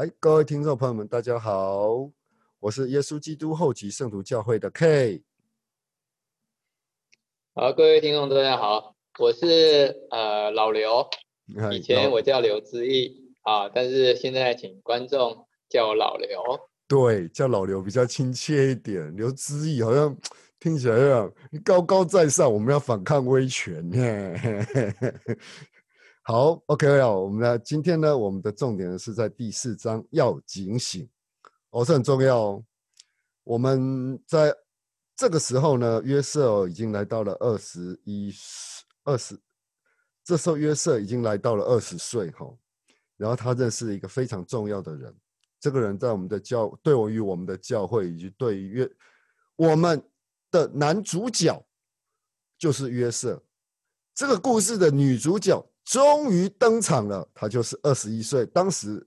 嗨，各位听众朋友们，大家好，我是耶稣基督后期圣徒教会的 K。好，各位听众大家好，我是呃老刘，嗨以前我叫刘之意啊，但是现在请观众叫我老刘。对叫老刘比较亲切一点，刘知意好像听起来有点高高在上，我们要反抗威权。好，OK 了，我们呢今天呢，我们的重点是在第四章要警醒，哦，这很重要哦。我们在这个时候呢，约瑟已经来到了二十一、二十，这时候约瑟已经来到了二十岁哈、然后他认识了一个非常重要的人，这个人在我们的教，对我于我们的教会以及对于约我们的男主角就是约瑟。这个故事的女主角终于登场了，他就是二十一岁，当时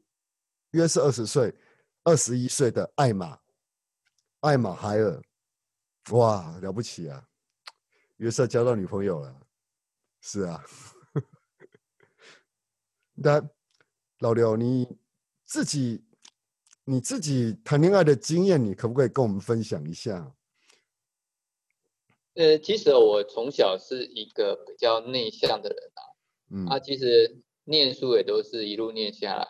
约是二十岁，二十一岁的艾玛，艾玛海尔，哇，了不起啊！约瑟交到女朋友了，是啊。那老刘，你自己你自己谈恋爱的经验，你可不可以跟我们分享一下？呃，其实我从小是一个比较内向的人啊，嗯啊，其实念书也都是一路念下来，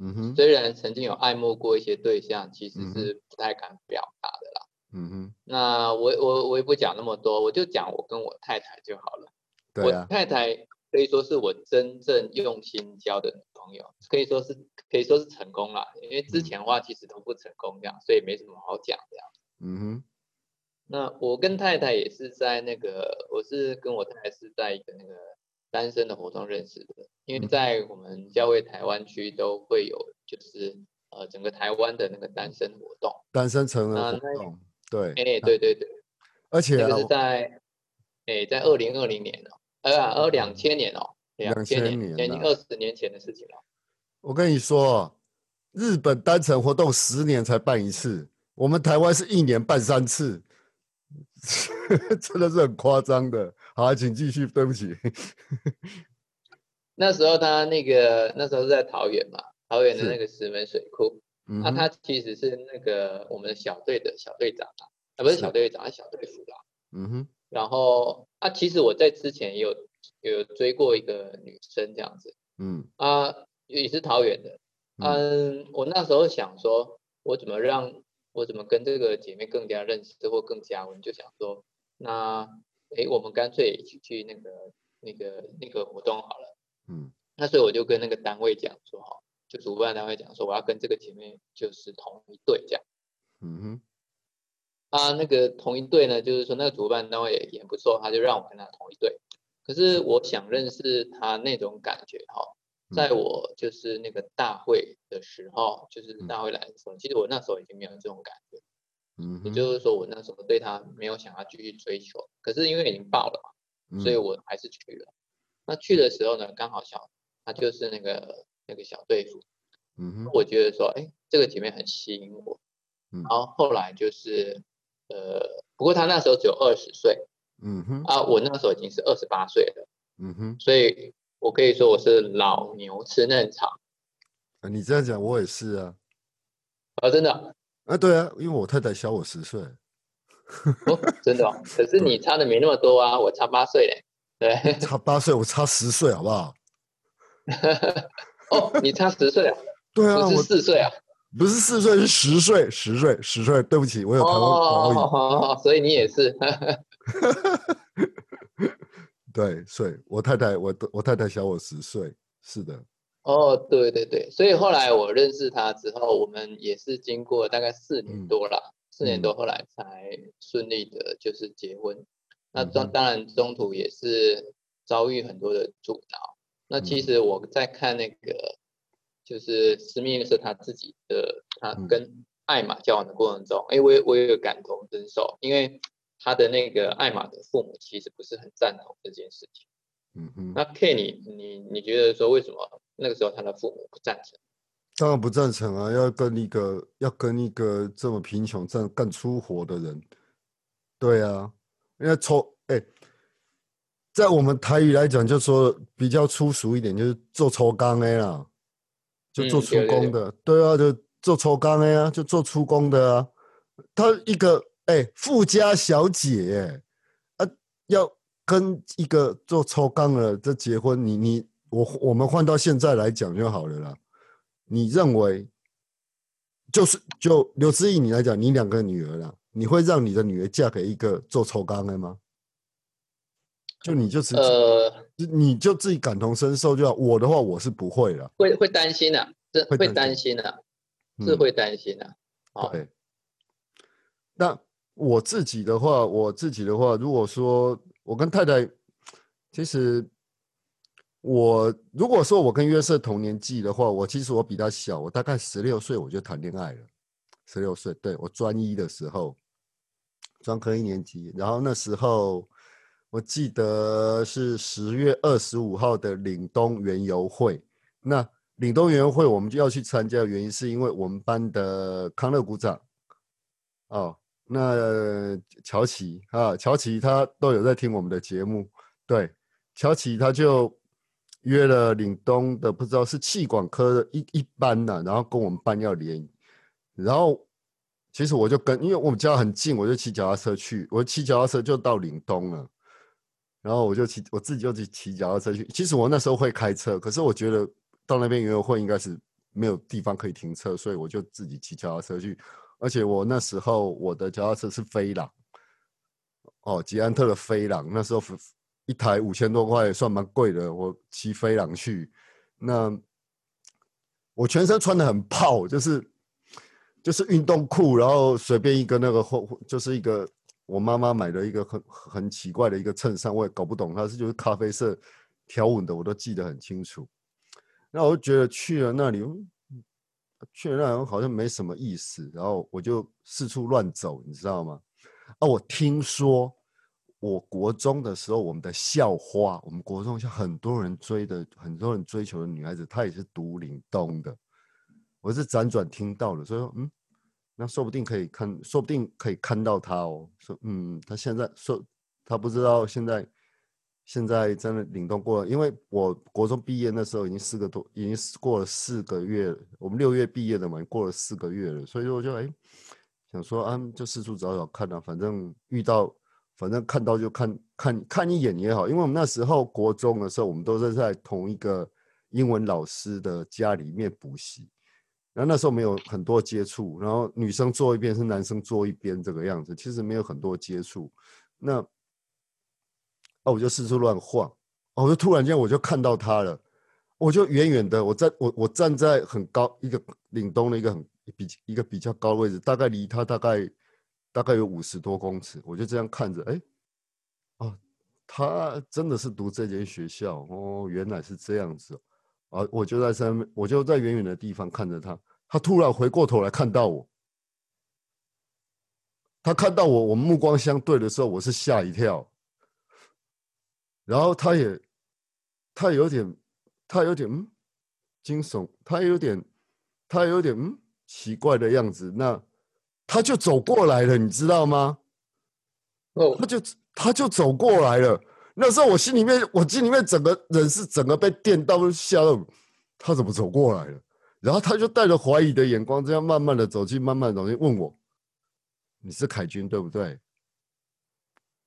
嗯哼，虽然曾经有爱慕过一些对象，其实是不太敢表达的啦。嗯哼，那我我我也不讲那么多，我就讲我跟我太太就好了。我对啊，太太可以说是我真正用心交的女朋友，可以说是可以说是成功了。因为之嗯前的话其实都不成功这样，所以没什么好讲这样。嗯哼，那我跟太太也是在那个，我是跟我太太是在一个那个单身的活动认识的，因为嗯在我们教会台湾区都会有，就是呃整个台湾的那个单身活动。单身成人活动，对，哎，对对对，而且啊那个是在哎在二零二零年哦，呃啊二两千年哦，2000千年年，将近二十年前的事情了。我跟你说，日本单程活动十年才办一次，我们台湾是一年办三次，真的是很夸张的。好啊，请继续，对不起。那时候他那个那时候是在桃园嘛，桃园的那个石门水库，嗯他其实是那个我们的小队的小队长啊，啊不是是小队长，是小队副啦。嗯哼，然后啊，其实我在之前也有有追过一个女生这样子嗯啊，也是桃园的。嗯嗯，我那时候想说，我怎么让我怎么跟这个姐妹更加认识或更加我，就想说，那诶，我们干脆一起去那个那个那个活动好了。嗯那所以我就跟那个单位讲说，哈，就主办单位讲说，我要跟这个姐妹就是同一队这样。嗯哼，啊，那个同一队呢，就是说那个主办单位也也不错，他就让我跟他同一队。可是我想认识他那种感觉哈，在嗯我就是那个大会的时候，就是嗯大会来的时候，其实我那时候已经没有这种感觉，嗯，也就是说我那时候对他没有想要继续追求。可是因为已经报了嘛，所以嗯我还是去了。那去的时候呢，刚好小他就是那个那个小队服，嗯哼，我觉得说，哎，这个姐妹很吸引我。嗯然后后来就是，呃，不过她那时候只有二十岁嗯哼，啊，我那时候已经是二十八岁了，嗯哼，所以我可以说我是老牛吃嫩草啊你这样讲我也是啊，啊，真的啊对啊，因为我太太小我十岁，哦，真的哦。可是你差的没那么多啊，我差八岁嘞。对，差八岁，我差十岁，好不好？哦，你差十岁啊，对啊，不是我四岁啊。不是四岁，是十岁，十岁，十岁。对不起，我有台湾国语。哦，所以你也是。对，所以我太太，我我太太小我十岁，是的，哦，对对对，所以后来我认识他之后，我们也是经过大概四年嗯多啦，四年嗯多。后来才顺利的就是结婚。那嗯哼。当当然中途也是遭遇很多的阻挠。那其嗯。实我在看那个就是史密斯他自己的他嗯。跟艾玛交往的过程中，哎，我也我也有感同身受，因为他的那个艾玛的父母其实不是很赞同这件事情。嗯嗯，那 K 你你你觉得说为什么那个时候他的父母不赞成？当然不赞成啊，要跟一个要跟一个这么贫穷、这样干粗活的人，对啊，因为抽哎、在我们台语来讲，就说比较粗俗一点，就是做抽钢的啦，就做出嗯对对对工的，对啊，就做抽钢的啊，就做出工的啊。他一个哎、富家小姐哎、啊，要跟一个做抽钢的这结婚，你你我我们换到现在来讲就好了啦。你认为，就是就刘思义你来讲，你两个女儿啦，你会让你的女儿嫁给一个做抽钢的吗？就你就直接呃，就你就自己感同身受就好。我的话，我是不会了。会会担心啊，这会会担担心啊，是嗯会担心啊。哦，对。那我自己的话，我自己的话，如果说我跟太太，其实我如果说我跟约瑟同年纪的话，我其实我比他小，我大概十六岁我就谈恋爱了。十六岁，对我专一的时候，专科一年级，然后那时候我记得是十月二十五号的岭东园游会。那岭东园游会我们就要去参加原因，是因为我们班的康乐股长哦，那乔琪啊，乔琪他都有在听我们的节目，对，乔琪他就约了岭东的不知道是气管科的一一班呐、然后跟我们班要联，然后其实我就跟，因为我们家很近，我就骑脚踏车去，我骑脚踏车就到岭东了。然后我就骑，我自己就去骑脚踏车去。其实我那时候会开车，可是我觉得到那边园游会应该是没有地方可以停车，所以我就自己骑脚踏车去。而且我那时候我的脚踏车是飞狼，哦，捷安特的飞狼，那时候一台五千多块，算蛮贵的。我骑飞狼去，那我全身穿的很泡，就是就是运动裤，然后随便一个那个后，就是一个我妈妈买的一个很很奇怪的一个衬衫，我也搞不懂它是就是咖啡色条纹的，我都记得很清楚。那我就觉得去了那里，去了那里好像没什么意思，然后我就四处乱走，你知道吗？啊，我听说我国中的时候，我们的校花，我们国中像很多人追的，很多人追求的女孩子，她也是读岭东的。我是辗转听到的，所以说，嗯，那说不定可以看，说不定可以看到她哦。说，嗯，她现在说，她不知道现在现在真的岭东过了，因为我国中毕业那时候已经四个多，已经过了四个月了，我们六月毕业的嘛，过了四个月了，所以说我就哎。想说啊，就四处找找看啊，反正遇到，反正看到就看看看一眼也好，因为我们那时候国中的时候，我们都是在同一个英文老师的家里面补习，然后那时候没有很多接触，然后女生坐一边是男生坐一边这个样子，其实没有很多接触。那啊，我就四处乱晃，哦，我就突然间我就看到他了，我就远远的，我在我我站在很高一个岭东的一个很。比一个比较高的位置，大概离他大概大概有五十多公尺，我就这样看着，哎，哦，他真的是读这间学校哦，原来是这样子啊！我就在上面，我就在远远的地方看着他，他突然回过头来看到我，他看到我，我们目光相对的时候，我是吓一跳，然后他也他有点他有点嗯惊悚，他有点他有点嗯。奇怪的样子，那他就走过来了，你知道吗？哦，他就他就走过来了。那时候我心里面，我心里面整个人是整个被电到，吓到。他怎么走过来了？然后他就带着怀疑的眼光，这样慢慢的走近，慢慢走近，问我：“你是凯军对不对？”“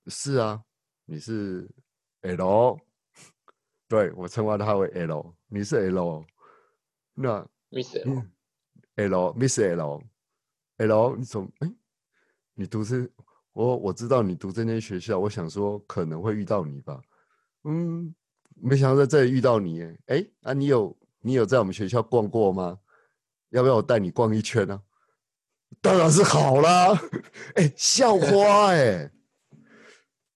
是啊，你是 L。”对我称呼他为 L，你是 L。那 Miss，L，Miss L Miss L，L 你怎么哎？你读这我我知道你读这间学校，我想说可能会遇到你吧。嗯，没想到在这里遇到你哎哎啊！你有你有在我们学校逛过吗？要不要我带你逛一圈呢、啊？当然是好啦！哎，校花哎，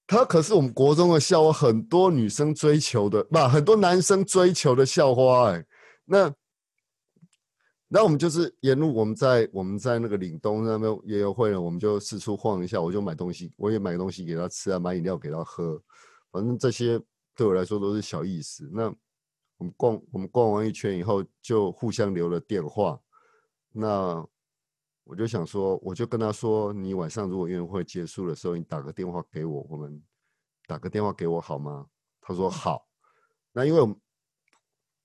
她可是我们国中的校花，很多女生追求的，不，很多男生追求的校花哎。那。那我们就是沿路，我们在我们在那个岭东那边也有会了，我们就四处晃一下，我就买东西，我也买东西给他吃啊，买饮料给他喝，反正这些对我来说都是小意思。那我们逛我们逛完一圈以后，就互相留了电话。那我就想说，我就跟他说，你晚上如果运动会结束的时候，你打个电话给我，我们打个电话给我好吗？他说好。那因为，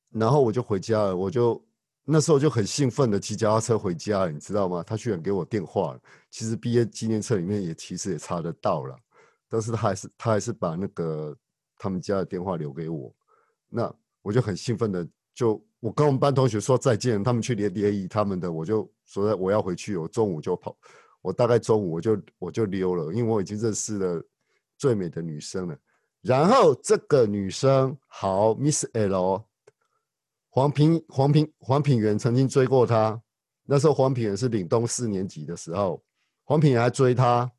然后我就回家了，我就。那时候就很兴奋的骑脚踏车回家，你知道吗？他居然给我电话了。其实毕业纪念册里面也其实也查得到了，但是他还是他还是把那个他们家的电话留给我。那我就很兴奋的就我跟我们班同学说再见，他们去联联谊他们的，我就说我要回去，我中午就跑，我大概中午我就我就溜了，因为我已经认识了最美的女生了。然后这个女生好，Miss L。黄平、黄平、黄品源曾经追过他，那时候黄品源是岭东四年级的时候，黄品源还追他，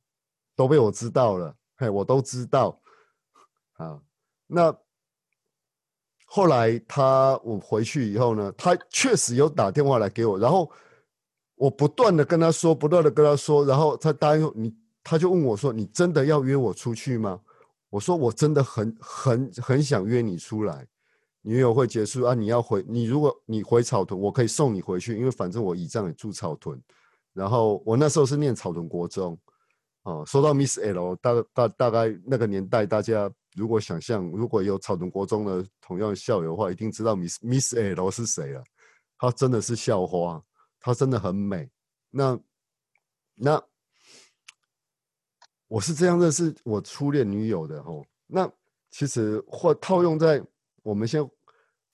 都被我知道了，嘿，我都知道。啊，那后来他我回去以后呢，他确实有打电话来给我，然后我不断的跟他说，不断的跟他说，然后他答应你，他就问我说：“你真的要约我出去吗？”我说：“我真的很很很想约你出来。”女友会结束啊！你要回你，如果你回草屯，我可以送你回去，因为反正我姨丈也住草屯。然后我那时候是念草屯国中，哦，说到 Miss L，大大大概那个年代，大家如果想象如果有草屯国中的同样校友的话，一定知道 Miss Miss L 是谁了。她真的是校花，她真的很美。那那我是这样认识我初恋女友的哦。那其实或套用在。我们先，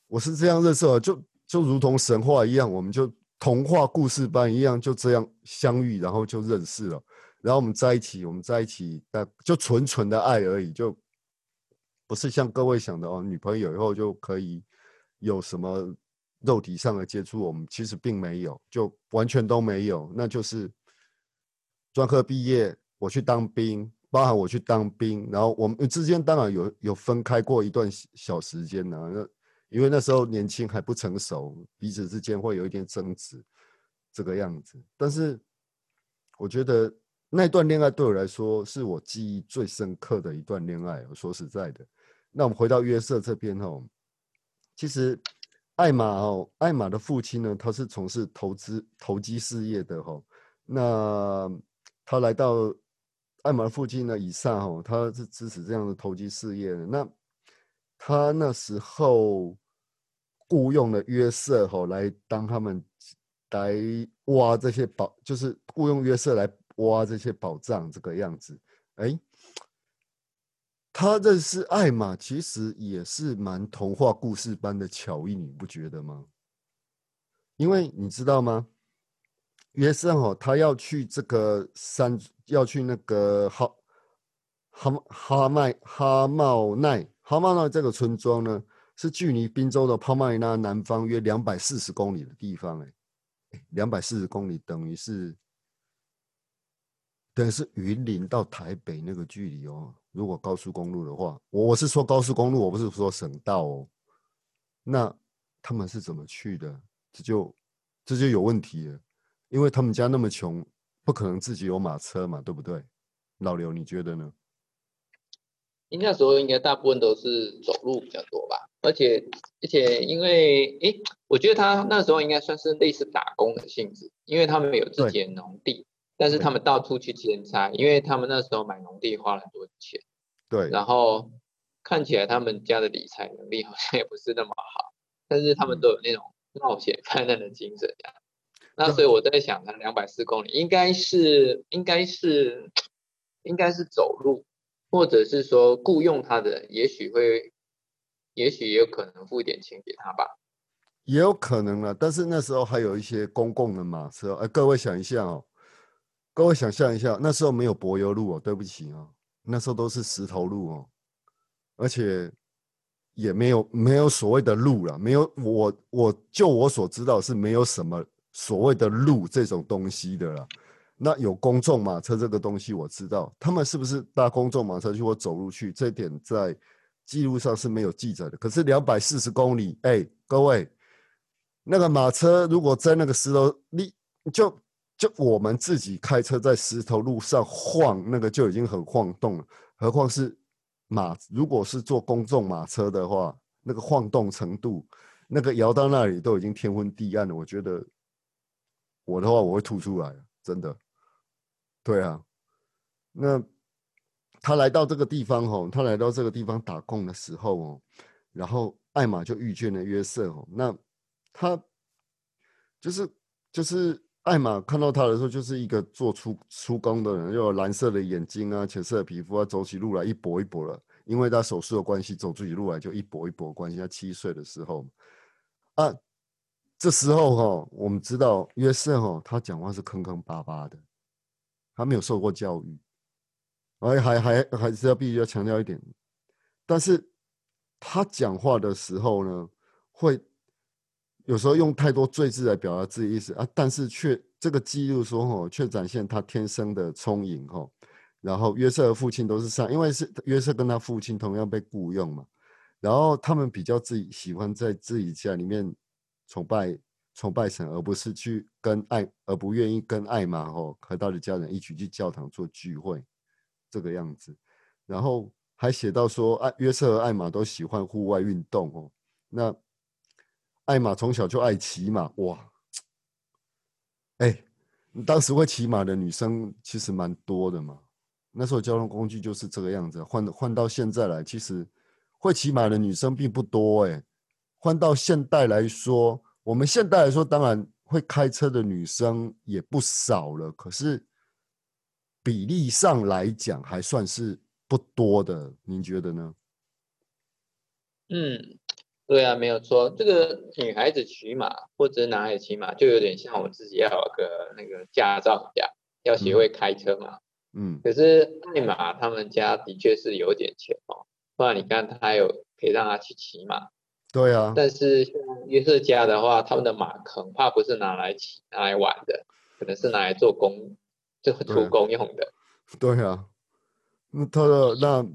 我是这样认识的，就就如同神话一样，我们就童话故事般一样，就这样相遇，然后就认识了，然后我们在一起，我们在一起，但就纯纯的爱而已，就不是像各位想的哦，女朋友以后就可以有什么肉体上的接触，我们其实并没有，就完全都没有，那就是专科毕业，我去当兵。包含我去当兵，然后我们之间当然有有分开过一段小时间呢。那因为那时候年轻还不成熟，彼此之间会有一点争执，这个样子。但是我觉得那段恋爱对我来说是我记忆最深刻的一段恋爱。我说实在的，那我们回到约瑟这边哦，其实艾玛哦，艾玛的父亲呢，他是从事投资投机事业的哈。那他来到。艾玛父亲呢？以上哦，他是支持这样的投机事业的。那他那时候雇佣了约瑟哈来当他们来挖这些宝，就是雇佣约瑟来挖这些宝藏这个样子。哎，他认识艾玛，其实也是蛮童话故事般的巧遇，你不觉得吗？因为你知道吗？约瑟哦，他要去这个山，要去那个哈哈哈麦哈茂奈哈茂奈这个村庄呢，是距离滨州的帕麦纳南方约两百四十公里的地方。哎，两百四十公里等于是等于是云林到台北那个距离哦。如果高速公路的话，我我是说高速公路，我不是说省道哦。那他们是怎么去的？这就这就有问题了。因为他们家那么穷，不可能自己有马车嘛，对不对？老刘，你觉得呢？那时候应该大部分都是走路比较多吧，而且而且因为诶，我觉得他那时候应该算是类似打工的性质，因为他们有自己的农地，但是他们到处去兼差，因为他们那时候买农地花了很多钱。对。然后看起来他们家的理财能力好像也不是那么好，但是他们都有那种冒险犯难的精神呀。那所以我在想，他两百四公里应该是应该是应该是走路，或者是说雇佣他的，也许会，也许也有可能付一点钱给他吧，也有可能啊。但是那时候还有一些公共的马车，哎，各位想一下哦，各位想象一下，那时候没有柏油路哦，对不起哦，那时候都是石头路哦，而且也没有没有所谓的路了，没有我我就我所知道是没有什么。所谓的路这种东西的啦，那有公众马车这个东西我知道，他们是不是搭公众马车去或走路去？这点在记录上是没有记载的。可是两百四十公里，哎，各位，那个马车如果在那个石头，你就就我们自己开车在石头路上晃，那个就已经很晃动了，何况是马？如果是坐公众马车的话，那个晃动程度，那个摇到那里都已经天昏地暗了，我觉得。我的话，我会吐出来，真的。对啊，那他来到这个地方哦，他来到这个地方打工的时候哦，然后艾玛就遇见了约瑟哦。那他就是就是艾玛看到他的时候，就是一个做出出工的人，又有蓝色的眼睛啊，浅色的皮肤啊，走起路来一跛一跛了。因为他手术的关系，走出起路来就一跛一跛关系。他七岁的时候，啊，这时候哈，我们知道约瑟哈，他讲话是坑坑巴巴的，他没有受过教育，而还还还是要必须要强调一点，但是他讲话的时候呢，会有时候用太多赘字来表达自己意思啊，但是却这个记录说哈，却展现他天生的聪颖哈。然后约瑟的父亲都是上，因为是约瑟跟他父亲同样被雇佣嘛，然后他们比较自己喜欢在自己家里面崇拜崇拜神，而不是去跟爱，而不愿意跟艾玛吼和他的家人一起去教堂做聚会这个样子。然后还写到说，爱约瑟和艾玛都喜欢户外运动哦。那艾玛从小就爱骑马，哇，哎，当时会骑马的女生其实蛮多的嘛。那时候交通工具就是这个样子，换换到现在来，其实会骑马的女生并不多哎。换到现代来说，我们现代来说，当然会开车的女生也不少了，可是比例上来讲还算是不多的。您觉得呢？嗯，对啊，没有错。这个女孩子骑马或者男孩子骑马，就有点像我自己要有个那个驾照一样，要学会开车嘛。嗯，可是艾玛他们家的确是有点钱哦，不然你看他有可以让他去骑马。对啊。但是像约瑟家的话，他们的马恐怕不是拿来骑、拿来玩的，可能是拿来做工、就出工用的。对啊。那他的那，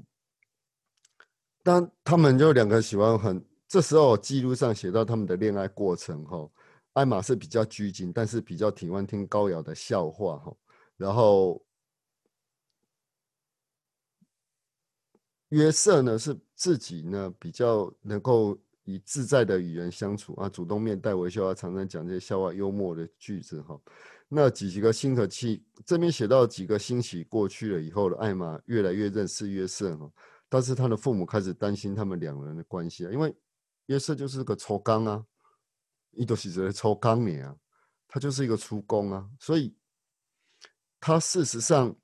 但他们就两个喜欢很，这时候记录上写到他们的恋爱过程哈，艾玛是比较拘谨，但是比较喜欢听高瑶的笑话哈，然后。约瑟呢是自己呢比较能够以自在的语言相处啊，主动面带微笑啊，常常讲这些笑话幽默的句子哈。那几几个星期，这边写到几个星期过去了以后的艾玛越来越认识约瑟哈，但是他的父母开始担心他们两人的关系啊，因为约瑟就是个抽钢啊，一都是在抽钢你啊，他就是一个出工啊，所以他事实上，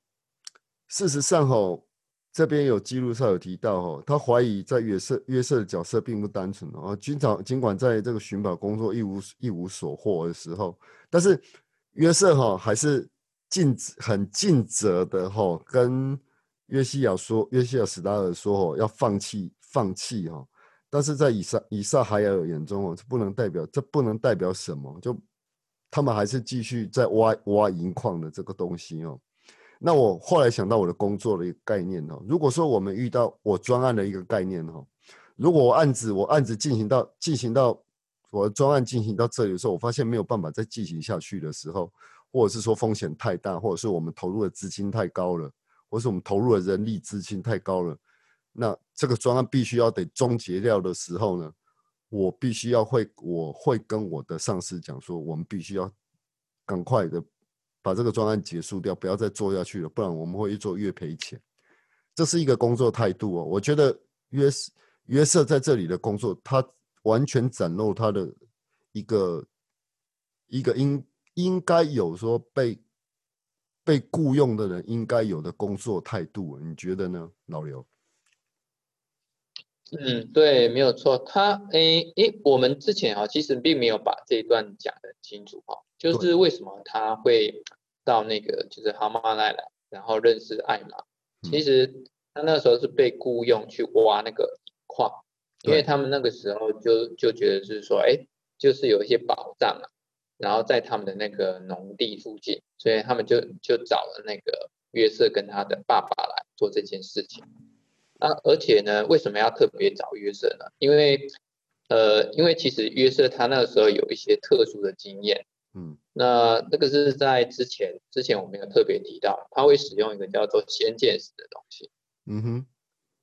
事实上吼。这边有记录上有提到，哦，他怀疑在约瑟约瑟的角色并不单纯哦，经常尽管在这个寻宝工作一无一无所获的时候，但是约瑟哈还是尽很尽责的哈，跟约西亚说，约西亚史达尔说哦，要放弃放弃哈，但是在以撒以撒海尔眼中哦，这不能代表这不能代表什么，就他们还是继续在挖挖银矿的这个东西哦。那我后来想到我的工作的一个概念哦，如果说我们遇到我专案的一个概念哈，如果我案子我案子进行到进行到我的专案进行到这里的时候，我发现没有办法再进行下去的时候，或者是说风险太大，或者是我们投入的资金太高了，或是我们投入的人力资金太高了，那这个专案必须要得终结掉的时候呢，我必须要会我会跟我的上司讲说，我们必须要赶快的。把这个专案结束掉，不要再做下去了，不然我们会越做越赔钱。这是一个工作态度哦。我觉得约约瑟在这里的工作，他完全展露他的一个一个应应该有说被被雇佣的人应该有的工作态度。你觉得呢，老刘？嗯，对，没有错。他诶诶，我们之前啊，其实并没有把这一段讲的清楚哈。就是为什么他会到那个就是哈马奈来，然后认识艾玛。其实他那时候是被雇佣去挖那个矿，因为他们那个时候就就觉得是说，哎，就是有一些宝藏啊，然后在他们的那个农地附近，所以他们就就找了那个约瑟跟他的爸爸来做这件事情。啊，而且呢，为什么要特别找约瑟呢？因为呃，因为其实约瑟他那个时候有一些特殊的经验。嗯，那那个是在之前，之前我们有特别提到，他会使用一个叫做先见识的东西。嗯哼，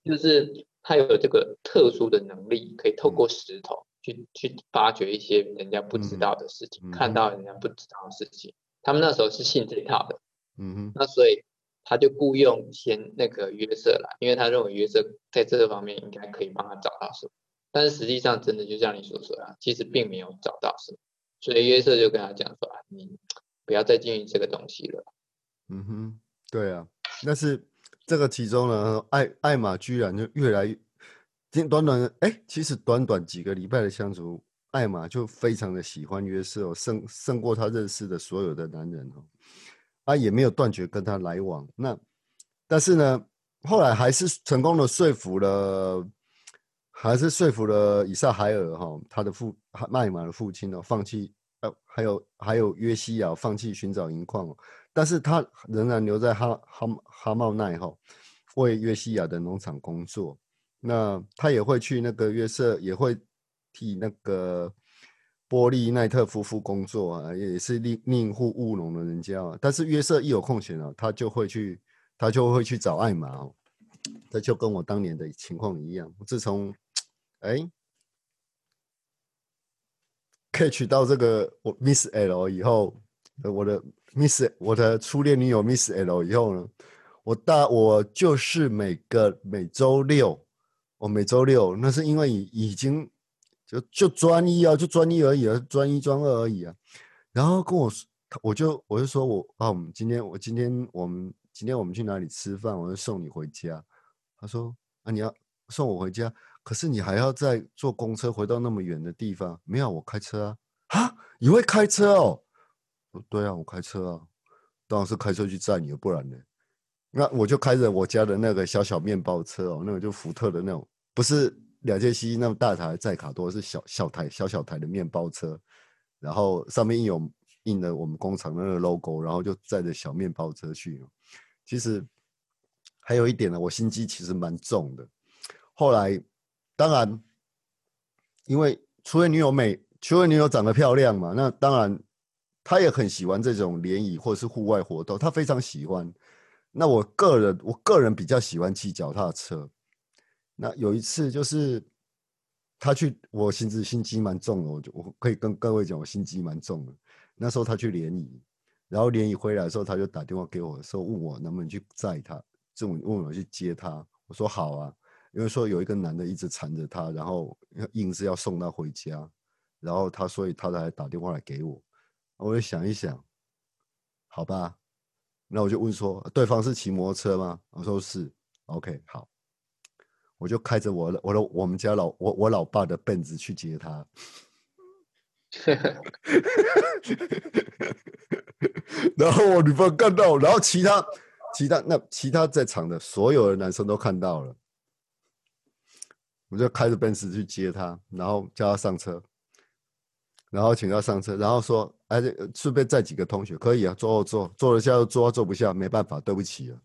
就是他有这个特殊的能力，可以透过石头去去发掘一些人家不知道的事情，看到人家不知道的事情。他们那时候是信这一套的。嗯哼，那所以他就雇佣先那个约瑟来，因为他认为约瑟在这个方面应该可以帮他找到什么。但是实际上，真的就像你所说的，其实并没有找到什么。所以约瑟就跟他讲说：“啊，你不要再经营这个东西了。”嗯哼，对啊，但是这个其中呢，艾艾玛居然就越来越，短短哎，其实短短几个礼拜的相处，艾玛就非常的喜欢约瑟哦，胜胜过他认识的所有的男人哦，他，也没有断绝跟他来往。那但是呢，后来还是成功的说服了。还是说服了以撒海尔哈，他的父麦马的父亲哦，放弃呃，还有还有约西亚放弃寻找银矿，但是他仍然留在哈哈哈茂奈哈，为约西亚的农场工作。那他也会去那个约瑟，也会替那个波利奈特夫妇工作啊，也是另另一户务农的人家。啊但是约瑟一有空闲啊，他就会去，他就会去找艾玛哦。这就跟我当年的情况一样，自从。哎，catch 到这个我 Miss L 以后，我的 Miss 我的初恋女友 Miss L 以后呢，我大我就是每个每周六，我每周六那是因为已已经就就专一啊，就专一而已啊，专一专二而已啊。然后跟我说，我就我就说我啊，我们今天我今天我们今天我们去哪里吃饭？我就送你回家。他说啊，你要送我回家。可是你还要再坐公车回到那么远的地方？没有，我开车啊！啊，你会开车哦？对啊，我开车啊，当然是开车去载你，不然呢？那我就开着我家的那个小小面包车哦，那个就福特的那种，不是两件西那么大台载卡多，是小小台小小台的面包车，然后上面印有印了我们工厂那个 logo，然后就载着小面包车去。其实还有一点呢，我心机其实蛮重的，后来。当然，因为初恋女友美，初恋女友长得漂亮嘛，那当然，他也很喜欢这种联谊或者是户外活动，他非常喜欢。那我个人，我个人比较喜欢骑脚踏车。那有一次就是他去，我心子心机蛮重的，我就我可以跟各位讲，我心机蛮重的。那时候他去联谊，然后联谊回来的时候，他就打电话给我，说问我能不能去载他，这种问我去接他，我说好啊。因为说有一个男的一直缠着他，然后硬是要送他回家，然后他所以他才打电话来给我，我就想一想，好吧，那我就问说对方是骑摩托车吗？我说是，OK，好，我就开着我的我的我们家老我我老爸的奔子去接他，然后我女朋友看到，然后其他其他那其他在场的所有的男生都看到了。我就开着奔驰去接他，然后叫他上车，然后请他上车，然后说：“哎，顺便载几个同学，可以啊，坐后座，坐得下就坐，坐不下没办法，对不起了，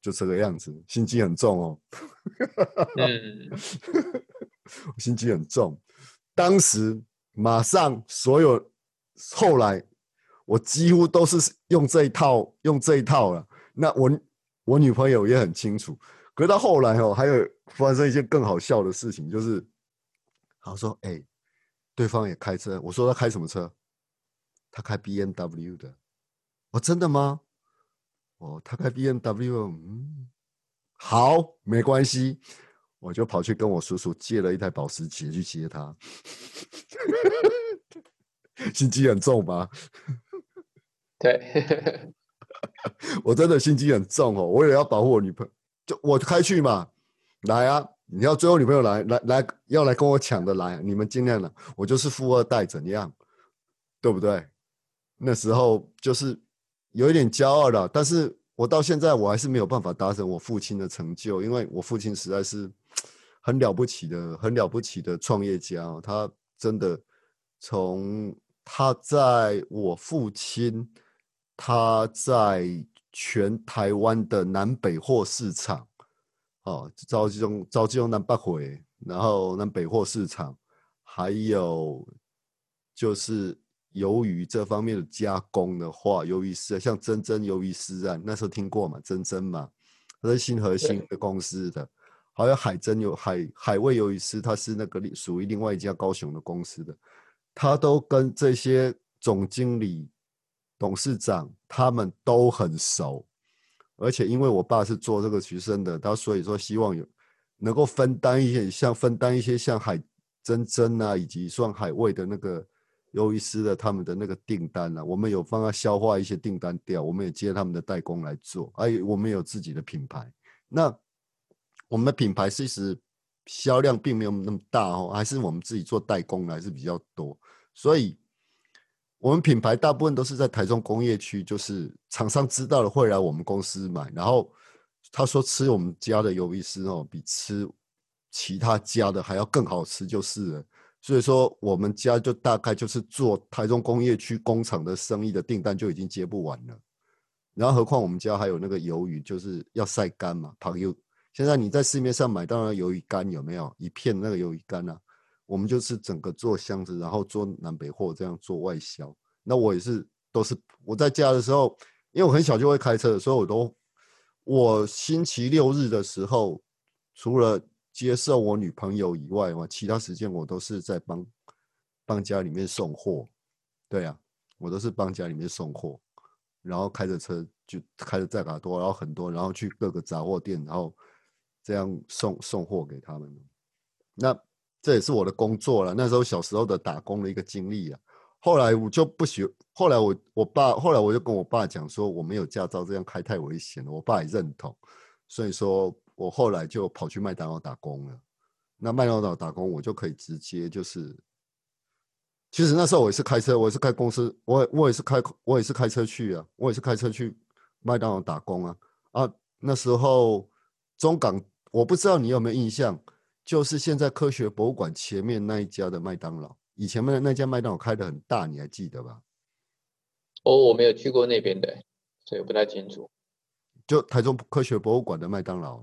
就这个样子，心机很重哦。”嗯，心机很重。当时马上所有后来，我几乎都是用这一套，用这一套了。那我我女朋友也很清楚。可是到后来哦，还有发生一件更好笑的事情，就是他说：“哎，对方也开车。”我说：“他开什么车？”他开 B M W 的。哦，真的吗？哦，他开 B M W。嗯，好，没关系，我就跑去跟我叔叔借了一台保时捷去接他。心机很重吧？对，我真的心机很重哦，我也要保护我女朋友。就我开去嘛，来啊！你要追我女朋友来来来，要来跟我抢的来，你们尽量了。我就是富二代，怎样，对不对？那时候就是有一点骄傲的，但是我到现在我还是没有办法达成我父亲的成就，因为我父亲实在是 很了不起的、很了不起的创业家。他真的从他在我父亲他在。全台湾的南北货市场，哦，招集中招集中南北回，然后南北货市场，还有就是鱿鱼这方面的加工的话，鱿鱼丝像真真鱿鱼丝啊，那时候听过嘛，真真嘛，它是新核心的公司的，还有海珍有海海味鱿鱼丝，它是那个属于另外一家高雄的公司的，他都跟这些总经理。董事长他们都很熟，而且因为我爸是做这个学生的，他所以说希望有能够分担一些，像分担一些像海珍珍啊，以及算海味的那个尤医师的他们的那个订单啊，我们有帮他消化一些订单掉，我们也接他们的代工来做，哎，我们有自己的品牌。那我们的品牌其实销量并没有那么大哦，还是我们自己做代工还是比较多，所以我们品牌大部分都是在台中工业区，就是厂商知道了会来我们公司买，然后他说吃我们家的尤医师哦，比吃其他家的还要更好吃，就是了。所以说，我们家就大概就是做台中工业区工厂的生意的订单就已经接不完了，然后何况我们家还有那个鱿鱼，就是要晒干嘛，朋友。现在你在市面上买到那鱿鱼干有没有一片那个鱿鱼干呢？我们就是整个做箱子，然后做南北货这样做外销。那我也是都是我在家的时候，因为我很小就会开车，所以我都我星期六日的时候，除了接受我女朋友以外嘛，其他时间我都是在帮帮家里面送货。对啊，我都是帮家里面送货，然后开着车就开着载卡多，然后很多，然后去各个杂货店，然后这样送送货给他们。那这也是我的工作了。那时候小时候的打工的一个经历啊。后来我就不学，后来我我爸后来我就跟我爸讲说，我没有驾照，这样开太危险了。我爸也认同，所以说。我后来就跑去麦当劳打工了。那麦当劳打工，我就可以直接就是，其实那时候我也是开车，我也是开公司，我我也是开我也是开车去啊，我也是开车去麦当劳打工啊啊！那时候中港，我不知道你有没有印象，就是现在科学博物馆前面那一家的麦当劳，以前那那家麦当劳开的很大，你还记得吧？哦，我没有去过那边的，所以不太清楚。就台中科学博物馆的麦当劳。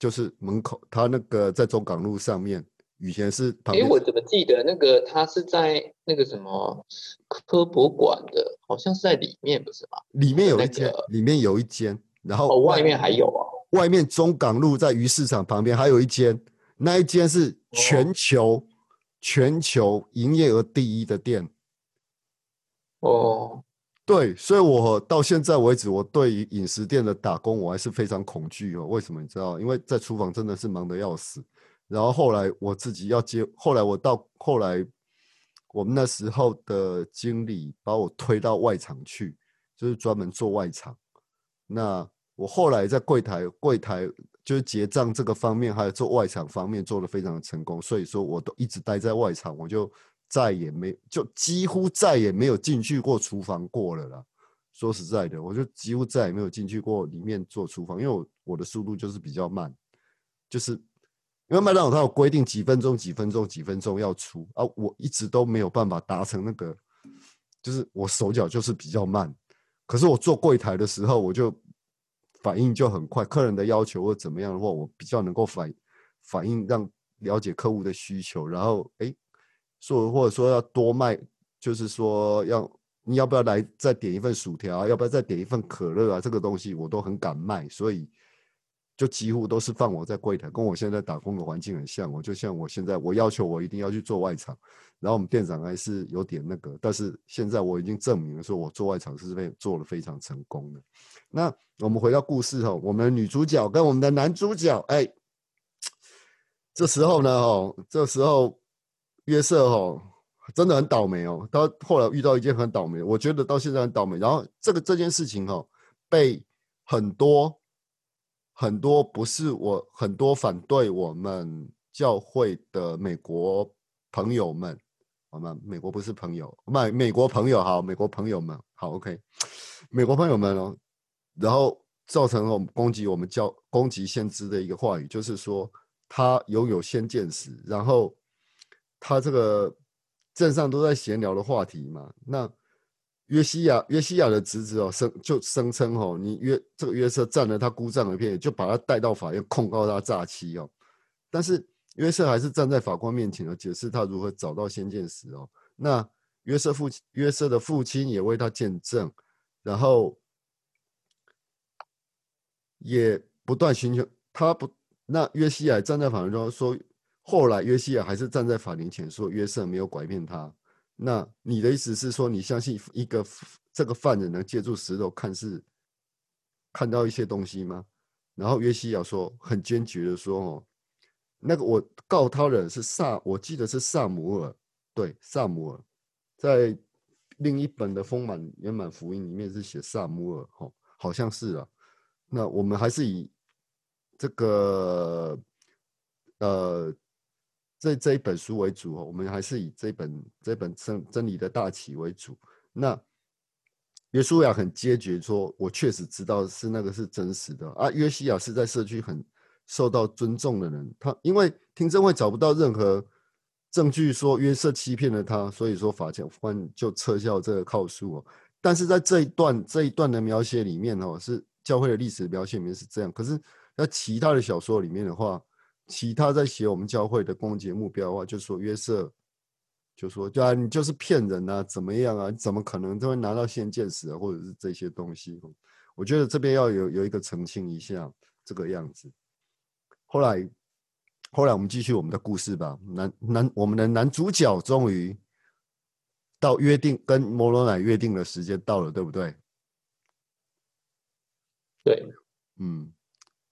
就是门口，他那个在中港路上面，以前是。哎，我怎么记得那个他是在那个什么科博馆的，好像是在里面，不是吗？里面有一间，里面有一间，然后外面还有啊。外面中港路在鱼市场旁边还有一间，那一间是全球全球营业额第一的店。哦。对，所以我到现在为止，我对于饮食店的打工，我还是非常恐惧哦。为什么你知道？因为在厨房真的是忙得要死。然后后来我自己要接，后来我到后来，我们那时候的经理把我推到外场去，就是专门做外场。那我后来在柜台，柜台就是结账这个方面，还有做外场方面做的非常的成功。所以说，我都一直待在外场，我就。再也没就几乎再也没有进去过厨房过了啦。说实在的，我就几乎再也没有进去过里面做厨房，因为我我的速度就是比较慢，就是因为麦当劳它有规定几分钟、几分钟、几分钟要出啊，我一直都没有办法达成那个，就是我手脚就是比较慢。可是我做柜台的时候，我就反应就很快，客人的要求或怎么样的话，我比较能够反反应，让了解客户的需求，然后哎。说或者说要多卖，就是说要你要不要来再点一份薯条，要不要再点一份可乐啊？这个东西我都很敢卖，所以就几乎都是放我在柜台，跟我现在打工的环境很像。我就像我现在，我要求我一定要去做外场，然后我们店长还是有点那个，但是现在我已经证明了，说我做外场是非做的非常成功的。那我们回到故事哈，我们的女主角跟我们的男主角，哎，这时候呢，哦，这时候。约瑟哦，真的很倒霉哦。他后来遇到一件很倒霉，我觉得到现在很倒霉。然后这个这件事情哦，被很多很多不是我很多反对我们教会的美国朋友们，好吗？美国不是朋友，美美国朋友好，美国朋友们好，OK，美国朋友们哦，然后造成了我们攻击我们教攻击先知的一个话语，就是说他拥有先见识，然后。他这个镇上都在闲聊的话题嘛？那约西亚约西亚的侄子哦，声就声称哦，你约这个约瑟占了他姑丈的便宜，就把他带到法院控告他诈欺哦。但是约瑟还是站在法官面前哦，解释他如何找到先见石哦。那约瑟父亲约瑟的父亲也为他见证，然后也不断寻求他不。那约西亚站在法庭中说。后来约西亚还是站在法庭前说约瑟没有拐骗他。那你的意思是说，你相信一个这个犯人能借助石头看是看到一些东西吗？然后约西亚说很坚决的说：“哦，那个我告他人是萨，我记得是萨姆尔，对，萨姆尔。在另一本的丰满圆满福音里面是写萨姆尔，哈，好像是啊。那我们还是以这个呃这这一本书为主哦，我们还是以这本这本真真理的大旗为主。那约书亚很坚决说：“我确实知道是那个是真实的啊。”约西亚是在社区很受到尊重的人，他因为听证会找不到任何证据说约瑟欺骗了他，所以说法官就撤销这个告诉哦。但是在这一段这一段的描写里面哦，是教会的历史描写里面是这样。可是，在其他的小说里面的话，其他在写我们教会的攻击目标的话，就说约瑟，就说对啊，你就是骗人啊，怎么样啊？怎么可能都会拿到先见识啊，或者是这些东西？我觉得这边要有有一个澄清一下这个样子。后来，后来我们继续我们的故事吧。男男，我们的男主角终于到约定跟摩罗乃约定的时间到了，对不对？对，嗯。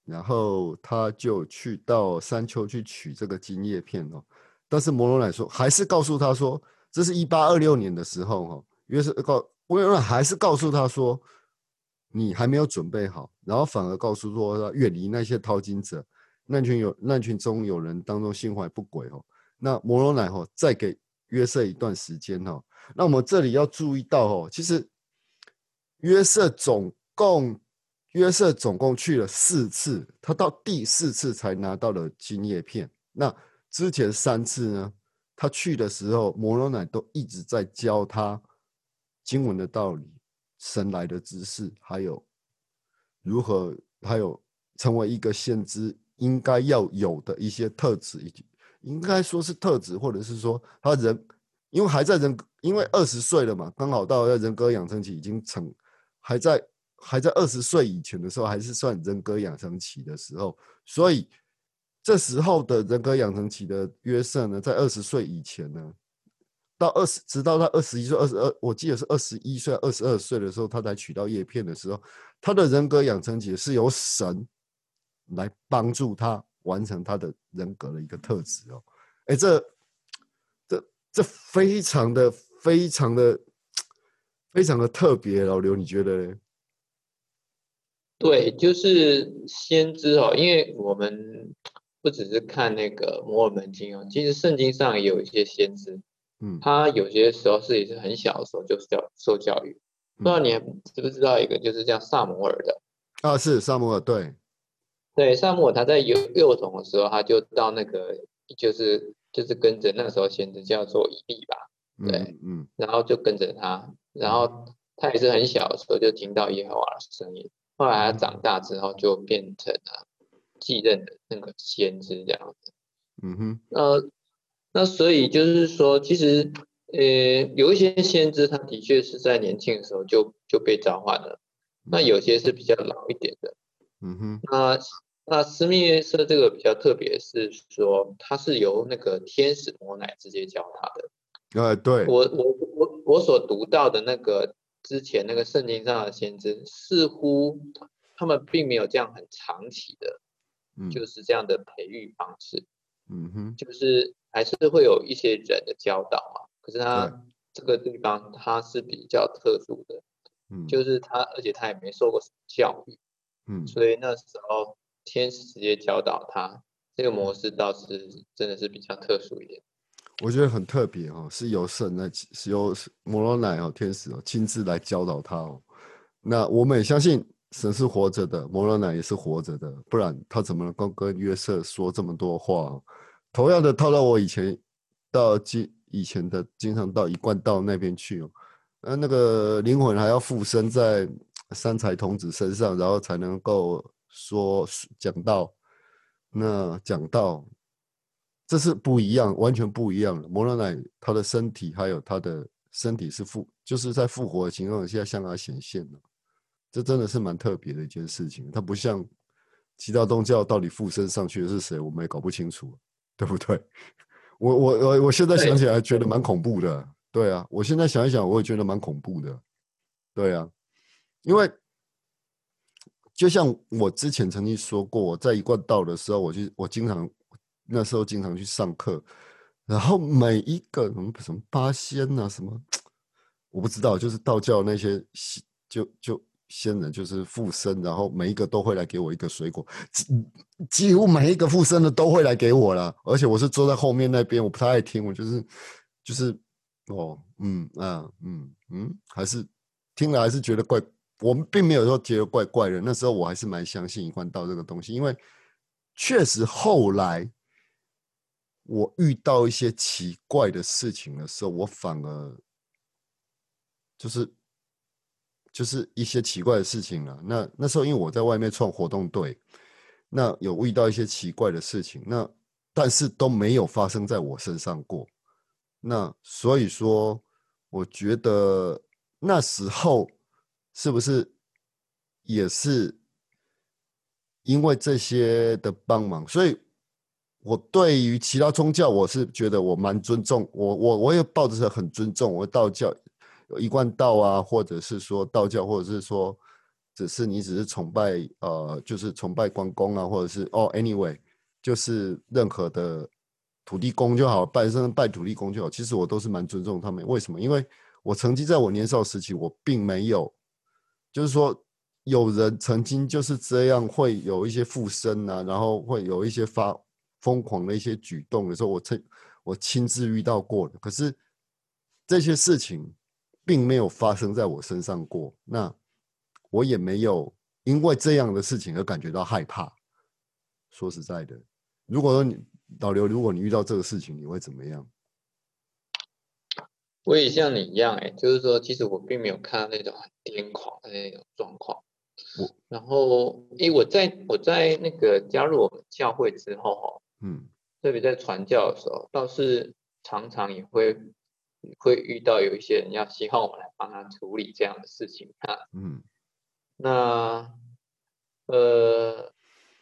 然后他就去到山丘去取这个金叶片哦，但是摩罗乃说还是告诉他说，这是一八二六年的时候哈，约瑟告摩罗乃还是告诉他说，你还没有准备好，然后反而告诉说他远离那些淘金者，那群有那群中有人当中心怀不轨哦，那摩罗乃哈再给约瑟一段时间哈，那我们这里要注意到哦，其实约瑟总共。约瑟总共去了四次，他到第四次才拿到了金叶片。那之前三次呢？他去的时候，摩罗乃都一直在教他经文的道理、神来的知识，还有如何，还有成为一个先知应该要有的一些特质，以及应该说是特质，或者是说他人，因为还在人，因为二十岁了嘛，刚好到要人格养成期，已经成还在。还在二十岁以前的时候，还是算人格养成期的时候，所以这时候的人格养成期的约瑟呢，在二十岁以前呢，到二十，直到他二十一岁、二十二，我记得是二十一岁、二十二岁的时候，他才取到叶片的时候，他的人格养成期是由神来帮助他完成他的人格的一个特质哦。哎，这、这、这非常的、非常的、非常的特别，老刘，你觉得呢？对，就是先知哦，因为我们不只是看那个摩尔门经哦，其实圣经上也有一些先知，嗯，他有些时候是也是很小的时候就是教受教育。不知道你知不知道一个就是叫萨摩尔的啊？是萨摩尔，对，对，萨摩尔他在幼幼童的时候，他就到那个就是就是跟着那时候先知叫做以利吧，对，嗯，然后就跟着他，然后他也是很小的时候就听到耶和华的声音。后来他长大之后就变成了继任的那个先知这样子，嗯哼，呃那所以就是说，其实呃有一些先知他的确是在年轻的时候就就被召唤了，那有些是比较老一点的，嗯哼，那那斯密约瑟这个比较特别，是说他是由那个天使摩奶直接教他的，呃，对。我我我我所读到的那个。之前那个圣经上的先知，似乎他们并没有这样很长期的，就是这样的培育方式。嗯哼，就是还是会有一些人的教导嘛。可是他这个地方他是比较特殊的，嗯，就是他而且他也没受过什么教育，嗯，所以那时候天使直接教导他，这个模式倒是真的是比较特殊一点。我觉得很特别哦，是由神来，是由摩罗乃哦天使哦亲自来教导他哦。那我们也相信神是活着的，摩罗乃也是活着的，不然他怎么能够跟约瑟说这么多话？同样的套到我以前到经以前的经常到一贯道那边去哦，那那个灵魂还要附身在三才童子身上，然后才能够说讲道。那讲道。这是不一样，完全不一样的。摩罗乃他的身体还有他的身体是复，就是在复活的情况下向他显现的。这真的是蛮特别的一件事情。他不像其他宗教，到底附身上去的是谁，我们也搞不清楚，对不对？我我我我现在想起来觉得蛮恐怖的。对啊，我现在想一想，我也觉得蛮恐怖的。对啊，因为就像我之前曾经说过，在一贯道的时候，我就我经常。那时候经常去上课，然后每一个什么什么八仙呐、什么我不知道，就是道教那些就就仙人就是附身，然后每一个都会来给我一个水果，几几乎每一个附身的都会来给我了，而且我是坐在后面那边，我不太爱听，我就是就是哦嗯啊嗯嗯，还是听了还是觉得怪，我们并没有说觉得怪怪的，那时候我还是蛮相信一贯道这个东西，因为确实后来。我遇到一些奇怪的事情的时候，我反而就是就是一些奇怪的事情了。那那时候因为我在外面创活动队，那有遇到一些奇怪的事情，那但是都没有发生在我身上过。那所以说，我觉得那时候是不是也是因为这些的帮忙，所以。我对于其他宗教，我是觉得我蛮尊重，我我我也抱着很尊重。我道教有一贯道啊，或者是说道教，或者是说只是你只是崇拜呃，就是崇拜关公啊，或者是哦，anyway，就是任何的土地公就好，拜生拜土地公就好。其实我都是蛮尊重他们。为什么？因为我曾经在我年少时期，我并没有，就是说有人曾经就是这样会有一些附身啊，然后会有一些发。疯狂的一些举动的时候，我亲我亲自遇到过的，可是这些事情并没有发生在我身上过。那我也没有因为这样的事情而感觉到害怕。说实在的，如果说你导流，如果你遇到这个事情，你会怎么样？我也像你一样，哎，就是说，其实我并没有看到那种很癫狂的那种状况。我然后，因为我在我在那个加入我们教会之后，哈。嗯，特别在传教的时候，倒是常常也会会遇到有一些人要希望我们来帮他处理这样的事情啊。嗯，那呃，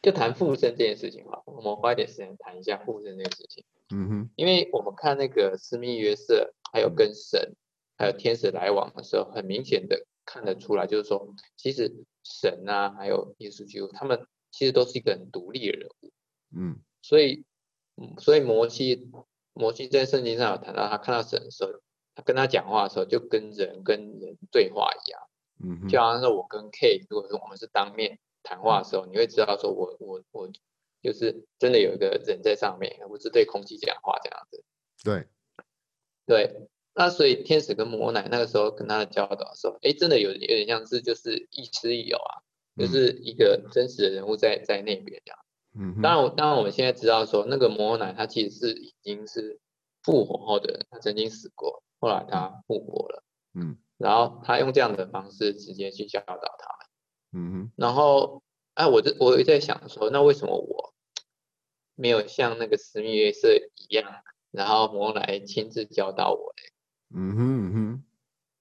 就谈附身这件事情吧，我们花一点时间谈一下附身这件事情。嗯哼，因为我们看那个斯密约瑟，还有跟神还有天使来往的时候，很明显的看得出来，就是说，其实神啊，还有耶稣基督，他们其实都是一个很独立的人物。嗯。所以，所以摩西，摩西在圣经上有谈到，他看到神的时候，他跟他讲话的时候，就跟人跟人对话一样。嗯，就好像是我跟 K，如果说我们是当面谈话的时候，你会知道说我我我就是真的有一个人在上面，而不是对空气讲话这样子。对，对。那所以天使跟魔奶那个时候跟他的教导的时候，哎，真的有有点像是就是亦师亦友啊，就是一个真实的人物在在那边这样。嗯，当然，当然，我们现在知道说，那个摩奶他其实是已经是复活后的人，他曾经死过，后来他复活了，嗯，然后他用这样的方式直接去教导他们，嗯哼，然后，哎，我这我也在想说，那为什么我没有像那个斯密约瑟一样，然后摩奶亲自教导我嘞？嗯哼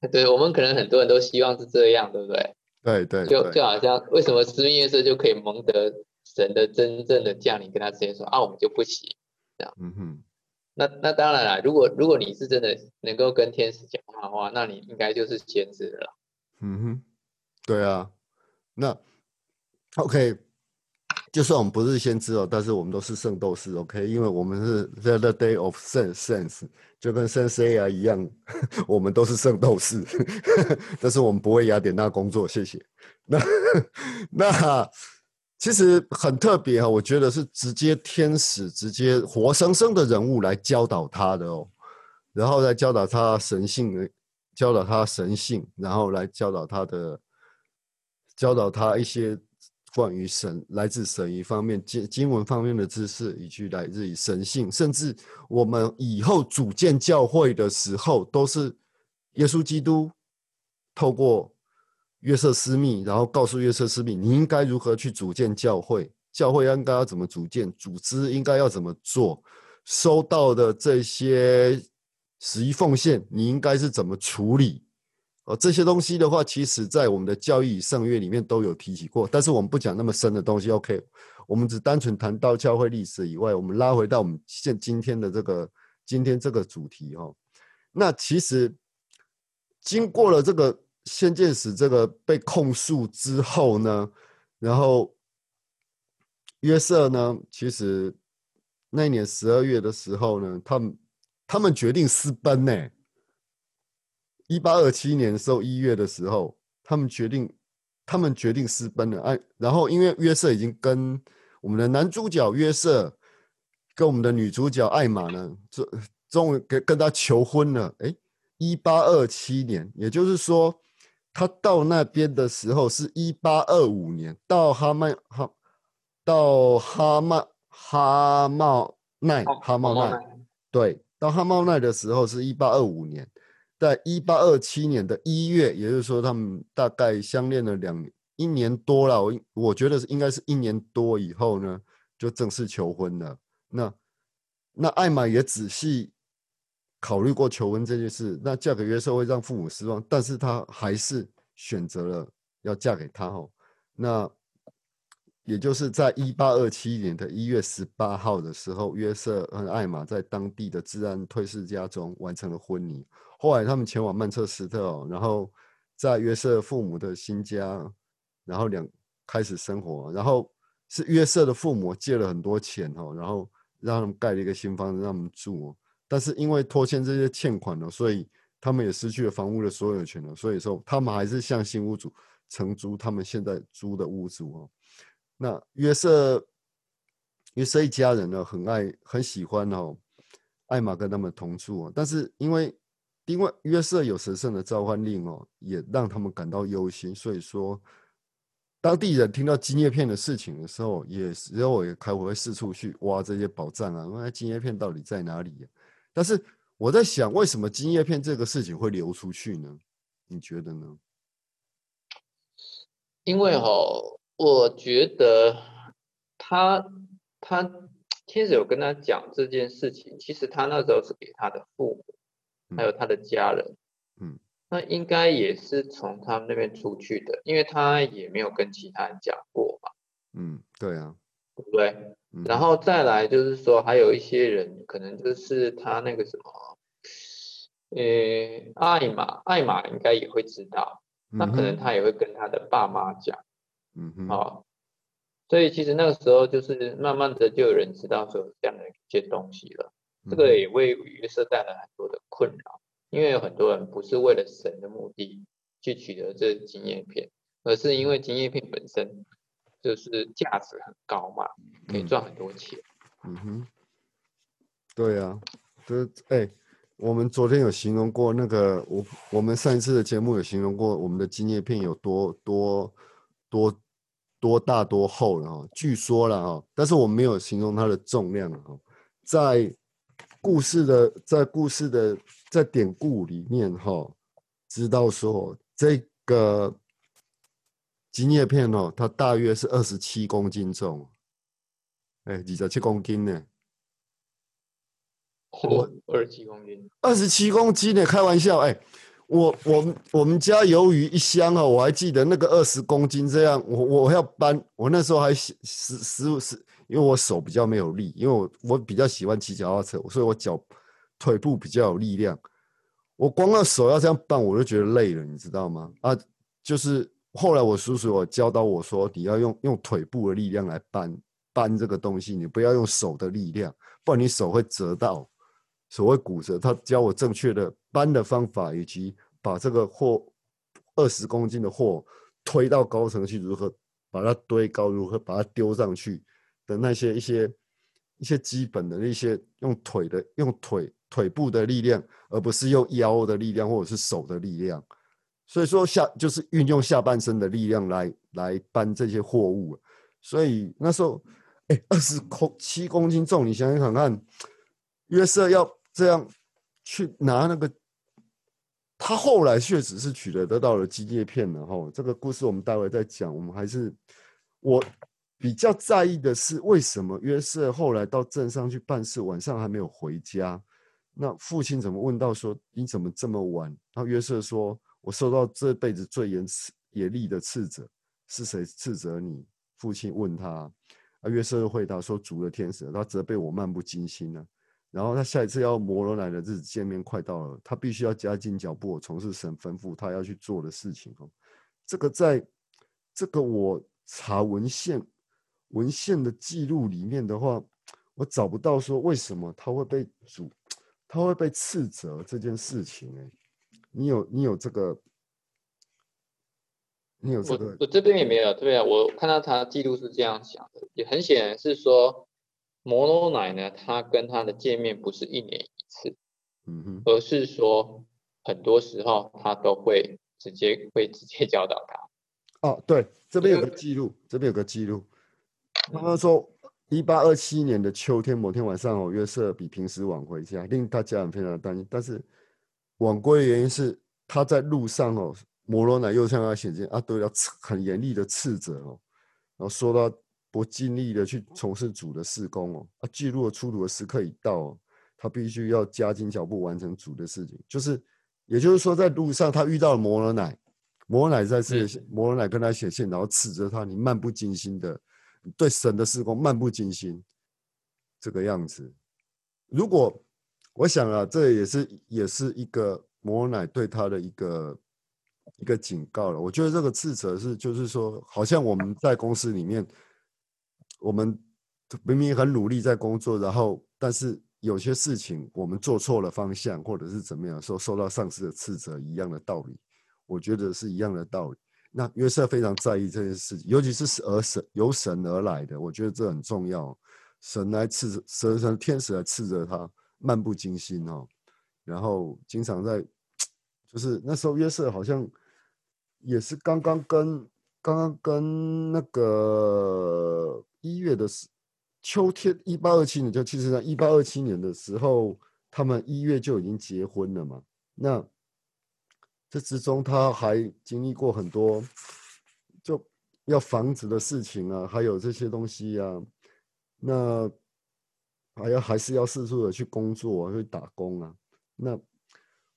哼，对我们可能很多人都希望是这样，对不对？对对，就就好像为什么斯密约瑟就可以蒙得。神的真正的降临，跟他直接说啊，我们就不行，这样。嗯哼。那那当然了，如果如果你是真的能够跟天使讲话的话，那你应该就是先知了。嗯哼。对啊。那 OK，就算我们不是先知哦，但是我们都是圣斗士，OK？因为我们是 The Day of Sense，就跟 Sense A 一样，我们都是圣斗士，但是我们不为雅典娜工作，谢谢。那 那。其实很特别哈，我觉得是直接天使直接活生生的人物来教导他的哦，然后来教导他神性，教导他神性，然后来教导他的，教导他一些关于神来自神一方面经经文方面的知识，以及来自于神性，甚至我们以后组建教会的时候，都是耶稣基督透过。约瑟斯密，然后告诉约瑟斯密，你应该如何去组建教会？教会应该要怎么组建？组织应该要怎么做？收到的这些十一奉献，你应该是怎么处理？哦，这些东西的话，其实在我们的教义圣约里面都有提起过，但是我们不讲那么深的东西。OK，我们只单纯谈到教会历史以外，我们拉回到我们现今天的这个今天这个主题哦。那其实经过了这个。仙剑使这个被控诉之后呢，然后约瑟呢，其实那年十二月的时候呢，他们他们决定私奔呢。一八二七年的时候一月的时候，他们决定，他们决定私奔了。哎，然后因为约瑟已经跟我们的男主角约瑟跟我们的女主角艾玛呢，终终于跟跟他求婚了。哎，一八二七年，也就是说，他到那边的时候是一八二五年，到哈曼哈，到哈曼哈茂奈哈茂奈，对，到哈茂奈的时候是一八二五年。在一八二七年的一月，也就是说，他们大概相恋了两一年多了。我我觉得是应该是一年多以后呢，就正式求婚了。那那艾玛也仔细考虑过求婚这件事。那嫁给约瑟会让父母失望，但是她还是选择了要嫁给他。哦，那也就是在一八二七年的一月十八号的时候，约瑟和艾玛在当地的治安退士家中完成了婚礼。后来他们前往曼彻斯特哦，然后在约瑟父母的新家，然后两开始生活。然后是约瑟的父母借了很多钱哦，然后让他们盖了一个新房子让他们住。但是因为拖欠这些欠款了，所以他们也失去了房屋的所有权了。所以说他们还是向新屋主承租他们现在租的屋主哦。那约瑟约瑟一家人呢，很爱很喜欢哦，艾玛跟他们同住哦。但是因为因为约瑟有神圣的召唤令哦，也让他们感到忧心。所以说，当地人听到金叶片的事情的时候，也时候也开会四处去挖这些宝藏啊，问金叶片到底在哪里？但是我在想，为什么金叶片这个事情会流出去呢？你觉得呢？因为哈，我觉得他他天使有跟他讲这件事情，其实他那时候是给他的父母。还有他的家人，嗯，那应该也是从他们那边出去的，因为他也没有跟其他人讲过嘛，嗯，对啊，对不对？然后再来就是说，还有一些人可能就是他那个什么，呃，艾玛，艾玛应该也会知道，那可能他也会跟他的爸妈讲，嗯哼，啊，所以其实那个时候就是慢慢的就有人知道说这样的一些东西了。这个也为约瑟带来很多的困扰，因为有很多人不是为了神的目的去取得这经验片，而是因为经验片本身就是价值很高嘛，可以赚很多钱。嗯哼，对啊，这哎，我们昨天有形容过那个，我我们上一次的节目有形容过我们的金叶片有多多多多大多厚了哈，据说了哈，但是我没有形容它的重量哈，在。故事的在故事的在典故里面哈，知道说这个金叶片哦，它大约是二十七公斤重，哎，二十七公斤呢？我二十七公斤，二十七公斤呢？开玩笑哎，我我我们家鱿鱼一箱哦，我还记得那个二十公斤这样，我我要搬，我那时候还十十十。因为我手比较没有力，因为我我比较喜欢骑脚踏车，所以我脚腿部比较有力量。我光那手要这样搬，我就觉得累了，你知道吗？啊，就是后来我叔叔我教导我说，你要用用腿部的力量来搬搬这个东西，你不要用手的力量，不然你手会折到，手会骨折。他教我正确的搬的方法，以及把这个货二十公斤的货推到高层去，如何把它堆高，如何把它丢上去。的那些一些一些基本的那些用腿的用腿腿部的力量，而不是用腰的力量或者是手的力量，所以说下就是运用下半身的力量来来搬这些货物。所以那时候，哎，二十公七公斤重，你想想看，约瑟要这样去拿那个，他后来确实是取得得到了机械片了哈。这个故事我们待会再讲，我们还是我。比较在意的是，为什么约瑟后来到镇上去办事，晚上还没有回家？那父亲怎么问到说你怎么这么晚？然后约瑟说：“我受到这辈子最严刺严厉的斥责，是谁斥责你？”父亲问他，啊，约瑟回答说：“主的天使，他责备我漫不经心了。然后他下一次要摩罗来的日子见面快到了，他必须要加紧脚步，从事神吩咐他要去做的事情。哦，这个在这个我查文献。”文献的记录里面的话，我找不到说为什么他会被主，他会被斥责这件事情、哎，你有你有这个，你有这个，我这边也没有，对啊，我看到他记录是这样想的，也很显然是说，摩罗奶呢，他跟他的见面不是一年一次，嗯哼，而是说很多时候他都会直接会直接教导他。哦，对，这边有个个记录，这边有个记录，他们说，一八二七年的秋天某天晚上哦，约瑟比平时晚回家，令大家人非常的担心。但是晚归的原因是他在路上哦，摩罗乃又向他显现啊，都要斥很严厉的斥责哦，然后说他不尽力的去从事主的事工哦，啊，记录了出土的时刻已到、哦，他必须要加紧脚步完成主的事情。就是，也就是说，在路上他遇到了摩罗乃，摩罗乃在这是摩罗乃跟他显现，然后斥责他，你漫不经心的对神的事工漫不经心，这个样子。如果我想啊，这也是也是一个摩乃对他的一个一个警告了。我觉得这个斥责是，就是说，好像我们在公司里面，我们明明很努力在工作，然后但是有些事情我们做错了方向，或者是怎么样，受受到上司的斥责一样的道理。我觉得是一样的道理。那约瑟非常在意这件事情，尤其是而神由神而来的，我觉得这很重要。神来斥责，神神天使来斥责他，漫不经心哦。然后经常在，就是那时候约瑟好像也是刚刚跟刚刚跟那个一月的时秋天，一八二七年就其实在一八二七年的时候，他们一月就已经结婚了嘛。那这之中他还经历过很多，就要房子的事情啊，还有这些东西啊，那还要还是要四处的去工作、去打工啊。那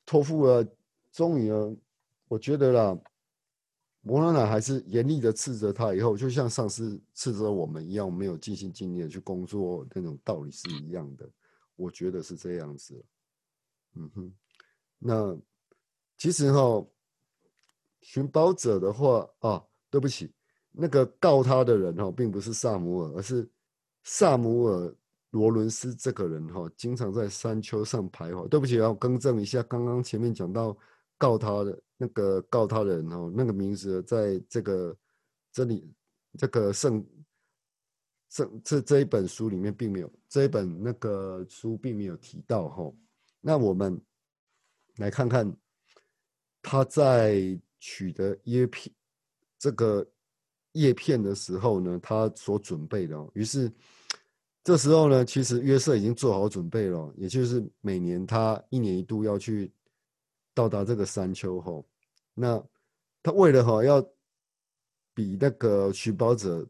托付了，终于呢，我觉得啦，摩罗乃还是严厉的斥责他，以后就像上司斥责我们一样，没有尽心尽力的去工作，那种道理是一样的。我觉得是这样子。嗯哼，那。其实哈，寻宝者的话啊，对不起，那个告他的人哈，并不是萨姆尔，而是萨姆尔罗伦斯这个人哈，经常在山丘上徘徊。对不起，要更正一下，刚刚前面讲到告他的那个告他的人哈，那个名字在这个这里这个圣圣这这一本书里面并没有，这一本那个书并没有提到哈。那我们来看看。他在取得叶片这个叶片的时候呢，他所准备的，于是这时候呢，其实约瑟已经做好准备了，也就是每年他一年一度要去到达这个山丘后，那他为了哈要比那个寻宝者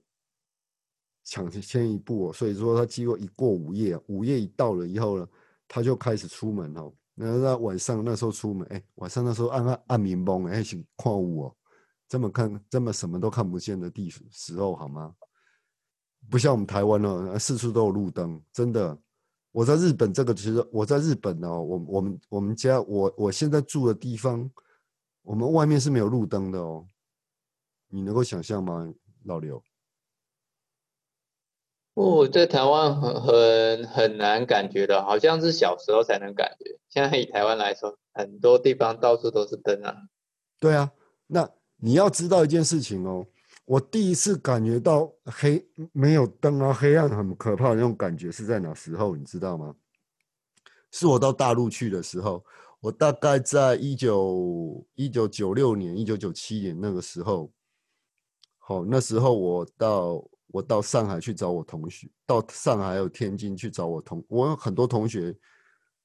抢先一步，所以说他经过一过午夜，午夜一到了以后呢，他就开始出门哦。那那晚上那时候出门，哎，晚上那时候暗暗暗明蒙，哎，是矿物哦，这么看这么什么都看不见的地时候，好吗？不像我们台湾哦，四处都有路灯，真的。我在日本这个其实我在日本哦，我我们我们家我我现在住的地方，我们外面是没有路灯的哦。你能够想象吗，老刘？哦，在台湾很很很难感觉的，好像是小时候才能感觉。现在以台湾来说，很多地方到处都是灯啊。对啊，那你要知道一件事情哦，我第一次感觉到黑没有灯啊，黑暗很可怕那种感觉是在哪时候？你知道吗？是我到大陆去的时候，我大概在一九一九九六年、一九九七年那个时候，好，那时候我到。我到上海去找我同学，到上海还有天津去找我同，我有很多同学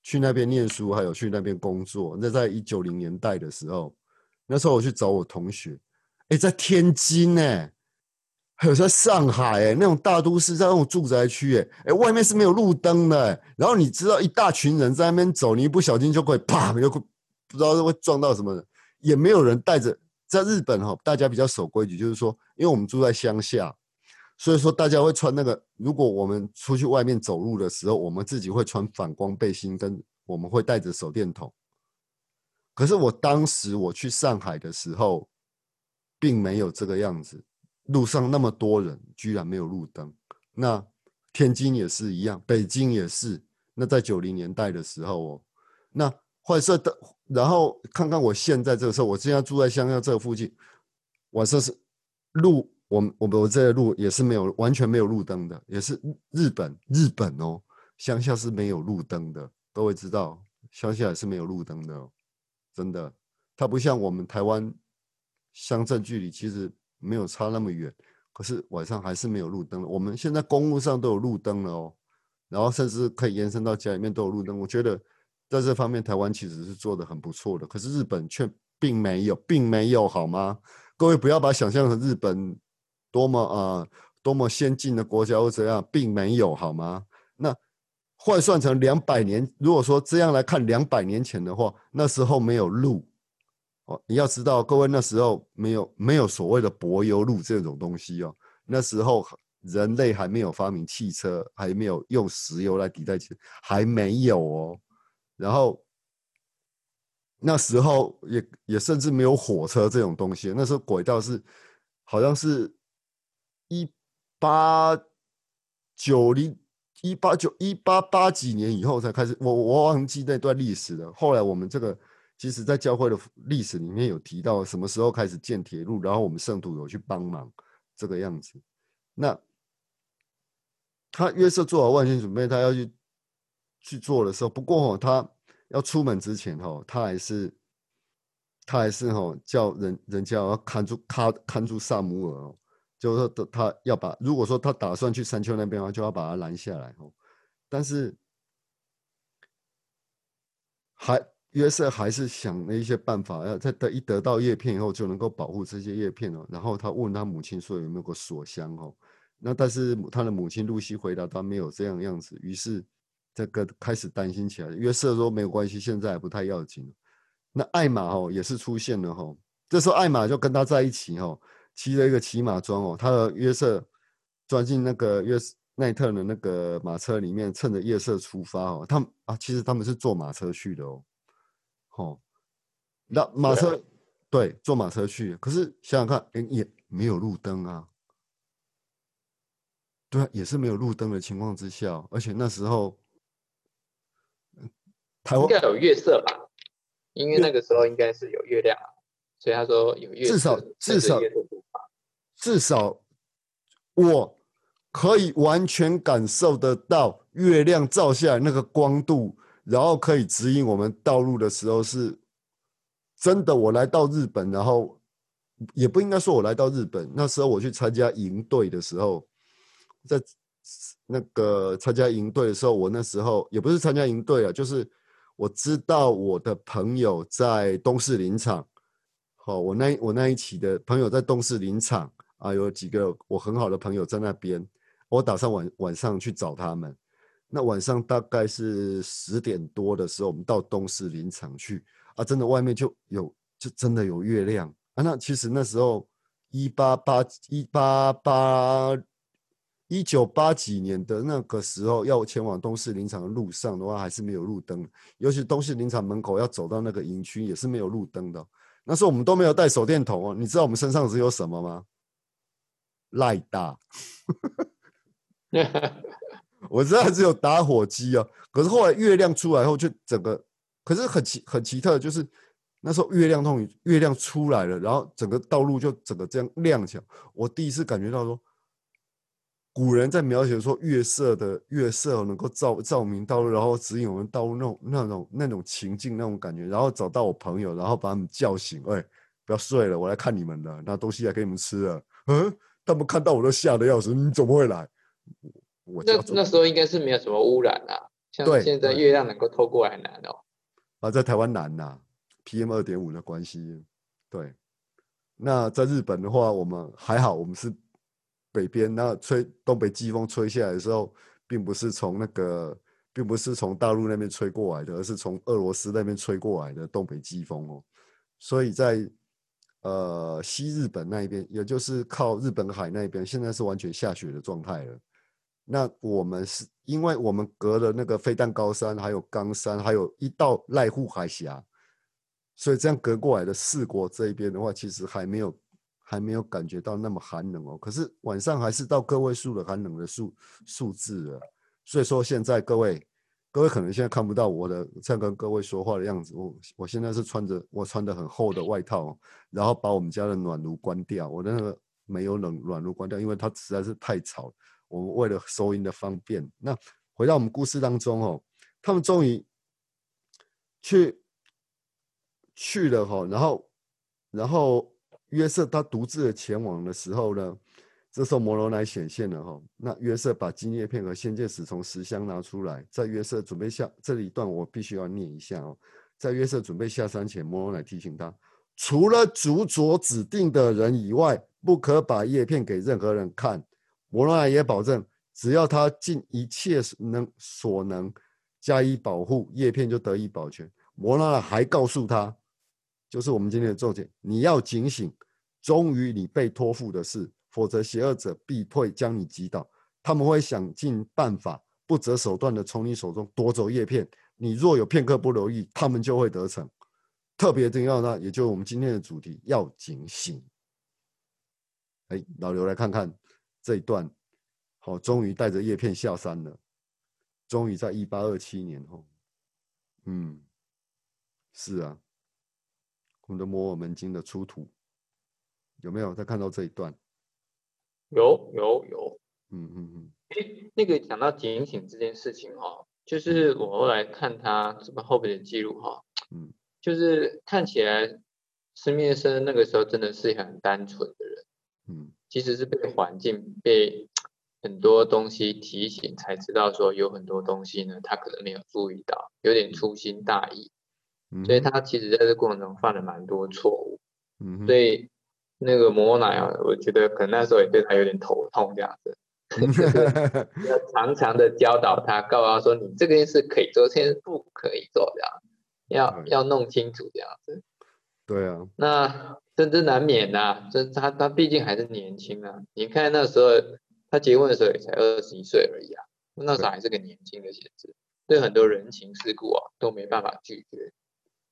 去那边念书，还有去那边工作。那在一九零年代的时候，那时候我去找我同学，在天津呢，还有在上海，哎，那种大都市，在那种住宅区，哎，哎，外面是没有路灯的，然后你知道一大群人在那边走，你一不小心就会啪，就不知道会撞到什么人，也没有人带着。在日本哈，大家比较守规矩，就是说，因为我们住在乡下。所以说，大家会穿那个。如果我们出去外面走路的时候，我们自己会穿反光背心，跟我们会带着手电筒。可是我当时我去上海的时候，并没有这个样子。路上那么多人，居然没有路灯。那天津也是一样，北京也是。那在九零年代的时候哦，那坏色的，然后看看我现在这个时候，我现在住在乡下这个附近，晚上是路，我我我这个路也是没有完全没有路灯的，也是日本日本哦，乡下是没有路灯的，各位知道，乡下也是没有路灯的哦，真的，它不像我们台湾乡镇距离其实没有差那么远，可是晚上还是没有路灯了。我们现在公路上都有路灯了哦，然后甚至可以延伸到家里面都有路灯，我觉得。在这方面，台湾其实是做的很不错的，可是日本却并没有，并没有，好吗？各位不要把想象成日本多么啊多么先进的国家或怎样，并没有，好吗？那换算成两百年，如果说这样来看，两百年前的话，那时候没有路哦。你要知道，各位那时候没有没有所谓的柏油路这种东西哦。那时候人类还没有发明汽车，还没有用石油来替代汽，还没有哦。然后那时候也也甚至没有火车这种东西，那时候轨道是好像是一八九零一八九一八八几年以后才开始，我我忘记那段历史了。后来我们这个其实在教会的历史里面有提到什么时候开始建铁路，然后我们圣徒有去帮忙这个样子。那他约瑟做好万全准备，他要去。去做的时候，不过哦，他要出门之前哦，他还是他还是哦，叫人人家要看住看看住萨姆尔哦，就是说他要把如果说他打算去山丘那边的话，就要把他拦下来哦。但是还约瑟还是想了一些办法，要在得一得到叶片以后就能够保护这些叶片哦。然后他问他母亲说有没有个锁箱哦，那但是他的母亲露西回答他没有这样样子，于是。这个开始担心起来，约瑟说没有关系，现在不太要紧。那艾玛哦也是出现了哈，这时候艾玛就跟他在一起哈，骑了一个骑马装哦，他和约瑟钻进那个约奈特的那个马车里面，趁着夜色出发哦。他们啊，其实他们是坐马车去的哦，哦，那马车对，坐马车去，可是想想看，哎，也没有路灯啊，对啊，也是没有路灯的情况之下，而且那时候台湾。应该有月色吧，因为那个时候应该是有月亮，所以他说有月至少至少至少我可以完全感受得到月亮照下来那个光度，然后可以指引我们道路的时候是真的。我来到日本，然后也不应该说我来到日本，那时候我去参加营队的时候，在那个参加营队的时候，我那时候也不是参加营队啊，就是。我知道我的朋友在东势林场，好，我那我那一期的朋友在东势林场啊，有几个我很好的朋友在那边，我打算晚晚上去找他们。那晚上大概是十点多的时候，我们到东势林场去啊，真的外面就有，就真的有月亮啊。那其实那时候一八八一八八。一九八几年的那个时候，要前往东势林场的路上的话，还是没有路灯。尤其东势林场门口要走到那个营区，也是没有路灯的。那时候我们都没有带手电筒哦。你知道我们身上只有什么吗？赖大，我知道只有打火机啊。可是后来月亮出来后，就整个，可是很奇很奇特，就是那时候月亮痛月亮出来了，然后整个道路就整个这样亮起来。我第一次感觉到说。古人在描写说月色的月色能够照照明道路，然后指引我们道路那种那种那种情境那种感觉，然后找到我朋友，然后把他们叫醒，哎，不要睡了，我来看你们了，拿东西来给你们吃了。嗯，他们看到我都吓得要死，你怎么会来？我那那时候应该是没有什么污染啊，像现在月亮能够透过来难哦。啊，在台湾难呐，PM 二点五的关系。对，那在日本的话，我们还好，我们是。北边那吹东北季风吹下来的时候，并不是从那个，并不是从大陆那边吹过来的，而是从俄罗斯那边吹过来的东北季风哦。所以在呃西日本那一边，也就是靠日本海那边，现在是完全下雪的状态了。那我们是因为我们隔了那个飞弹高山，还有冈山，还有一道濑户海峡，所以这样隔过来的四国这一边的话，其实还没有。还没有感觉到那么寒冷哦，可是晚上还是到个位数的寒冷的数数字了。所以说现在各位各位可能现在看不到我的在跟各位说话的样子，我我现在是穿着我穿的很厚的外套，然后把我们家的暖炉关掉，我的那个没有冷暖炉关掉，因为它实在是太吵。我们为了收音的方便，那回到我们故事当中哦，他们终于去去了哈，然后然后约瑟他独自的前往的时候呢？这时候摩罗乃显现了哈，那约瑟把金叶片和仙剑石从石箱拿出来，在约瑟准备下这一段我必须要念一下哦，在约瑟准备下山前，摩罗乃提醒他，除了主所指定的人以外，不可把叶片给任何人看。摩罗乃也保证，只要他尽一切能所能加以保护，叶片就得以保全。摩罗乃还告诉他，就是我们今天的重点，你要警醒，忠于你被托付的事。否则，邪恶者必会将你击倒。他们会想尽办法，不择手段的从你手中夺走叶片。你若有片刻不留意，他们就会得逞。特别重要呢，也就是我们今天的主题，要警醒。哎，老刘来看看这一段。好，终于带着叶片下山了。终于在一八二七年后，嗯，是啊，我们的摩尔门经的出土，有没有再看到这一段？有有有，嗯嗯嗯，哎，那个讲到警醒这件事情哈，就是我后来看他这个后边的记录哈，嗯，就是看起来施密生那个时候真的是很单纯的其实是被环境被很多东西提醒才知道说有很多东西呢，他可能没有注意到，有点粗心大意，所以他其实在这过程中犯了蛮多错误，嗯，所以。那个摩奶啊，我觉得可能那时候也对他有点头痛这样子，要常常的教导他，告诉他说你这件事可以做，这件事不可以做，这样要要弄清楚这样子。对啊，那这这难免呐，这他他毕竟还是年轻啊。你看那时候他结婚的时候也才二十一岁而已啊，那时候还是个年轻的写子，对很多人情世故啊都没办法拒绝。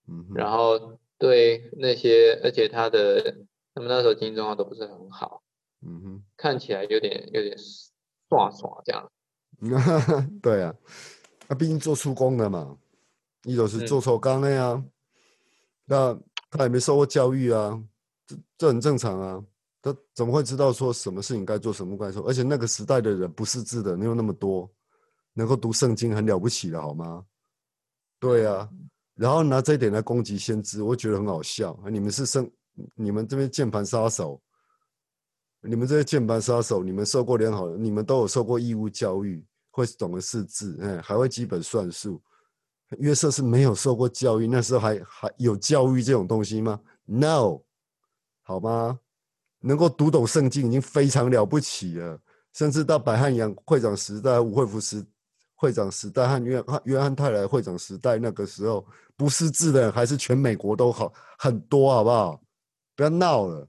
嗯，然后对那些，而且他的。他们那时候经济状况都不是很好，嗯哼，看起来有点有点耍耍这样。对啊，那毕竟做出工的嘛，一都是做错工的呀。那他也没受过教育啊，这这很正常啊。他怎么会知道说什么事情该做，什么不该做？而且那个时代的人不识字的没有那么多，能够读圣经很了不起了，好吗？对啊，然后拿这一点来攻击先知，我觉得很好笑。你们是圣。你们这边键盘杀手，你们这些键盘杀手，你们受过良好的，你们都有受过义务教育，会懂得识字，哎，还会基本算术。约瑟是没有受过教育，那时候还还有教育这种东西吗？No，好吗？能够读懂圣经已经非常了不起了，甚至到百汉阳会长时代、吴惠福时会长时代和约约翰泰莱会长时代，那个时候不识字的还是全美国都好很多，好不好？不要闹了，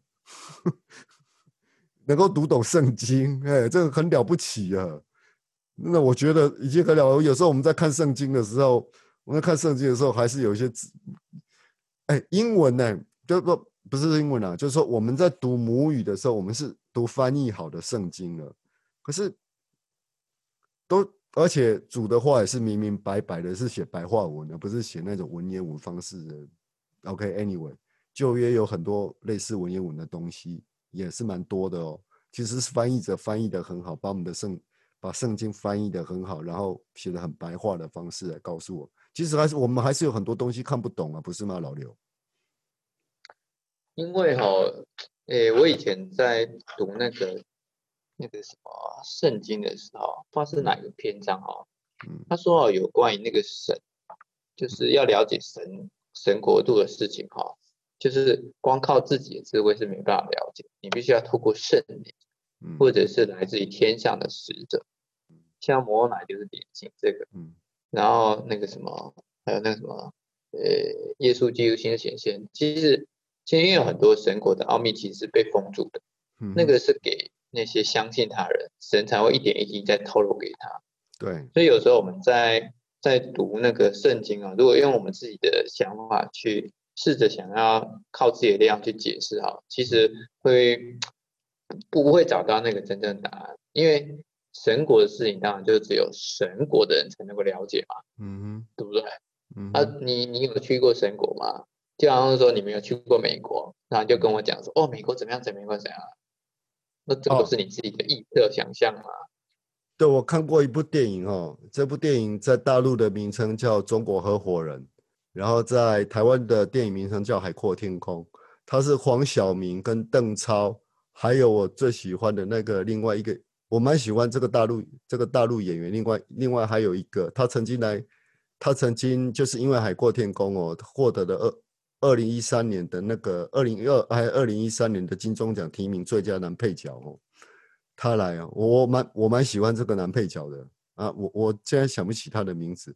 能够读懂圣经，哎，这个很了不起啊！那我觉得已经很了。有时候我们在看圣经的时候，我在看圣经的时候，还是有一些字，哎，英文呢，就不不是英文啊，就是说我们在读母语的时候，我们是读翻译好的圣经了。可是都而且主的话也是明明白白的，是写白话文的，不是写那种文言文方式的。OK，Anyway。旧约有很多类似文言文的东西，也是蛮多的哦。其实是翻译者翻译的很好，把我们的圣把圣经翻译的很好，然后写的很白话的方式来告诉我。其实还是我们还是有很多东西看不懂啊，不是吗，老刘？因为哈，诶，我以前在读那个那个什么圣经的时候，不知道是哪个篇章哈，他说有关于那个神，就是要了解神神国度的事情哈。就是光靠自己的智慧是没办法了解，你必须要透过圣灵，或者是来自于天上的使者，像摩乃就是典型这个，然后那个什么，还有那个什么，呃，耶稣基督新的显现，其实其实有很多神国的奥秘其实是被封住的，那个是给那些相信他人，神才会一点一滴在透露给他。对，所以有时候我们在在读那个圣经啊，如果用我们自己的想法去。试着想要靠自己的力量去解释哈，其实会 不会找到那个真正答案？因为神国的事情，当然就只有神国的人才能够了解嘛，嗯对不对？嗯啊，，你你有去过神国吗？就好像说你没有去过美国，然后就跟我讲说，哦，美国怎么样，怎么样，怎么样啊？那这哦都是你自己的臆测想象嘛。对，我看过一部电影哦，这部电影在大陆的名称叫《中国合伙人》，然后在台湾的电影名称叫《海阔天空》，它是黄晓明跟邓超，还有我最喜欢的那个另外一个，我蛮喜欢这个大陆这个大陆演员，另外另外还有一个，他曾经来，他曾经就是因为《海阔天空》哦，获得了二二零一三年的那个二零二还二零一三年的金钟奖提名最佳男配角哦。他来啊，我我蛮我蛮喜欢这个男配角的啊，我我现在想不起他的名字。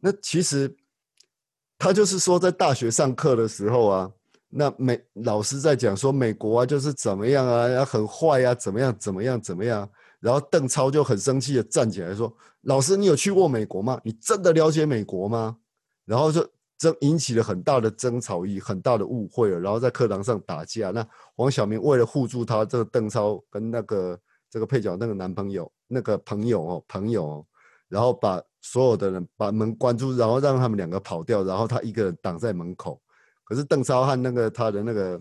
那其实他就是说，在大学上课的时候啊，那美老师在讲说美国啊就是怎么样啊，很坏啊，怎么样怎么样怎么样。然后邓超就很生气的站起来说：“老师，你有去过美国吗？你真的了解美国吗？”然后就争引起了很大的争吵，以很大的误会了，然后在课堂上打架。那黄晓明为了护住他，这个邓超跟那个这个配角那个男朋友那个朋友哦朋友哦，然后把所有的人把门关住，然后让他们两个跑掉，然后他一个人挡在门口。可是邓超和那个他的那个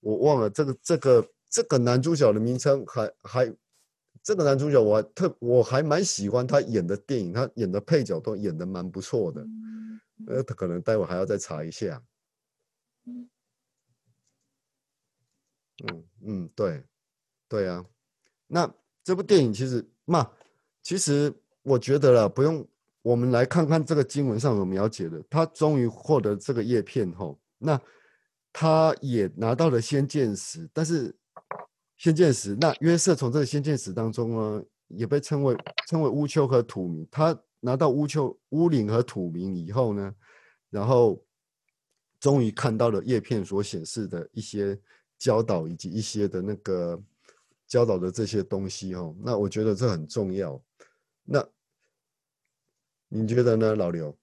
我忘了这个这个这个男主角的名称还还这个男主角我还特我还蛮喜欢他演的电影，他演的配角都演的蛮不错的。呃，他可能待会还要再查一下。嗯嗯，对，对啊。那这部电影其实嘛，其实我觉得了，不用我们来看看这个经文上有描写的，他终于获得这个叶片后，那他也拿到了先见石，但是先见石，那约瑟从这个先见石当中呢，也被称为称为乌丘和土民，他拿到乌丘乌岭和土民以后呢，然后终于看到了叶片所显示的一些教导以及一些的那个教导的这些东西哦，那我觉得这很重要。那你觉得呢，老刘？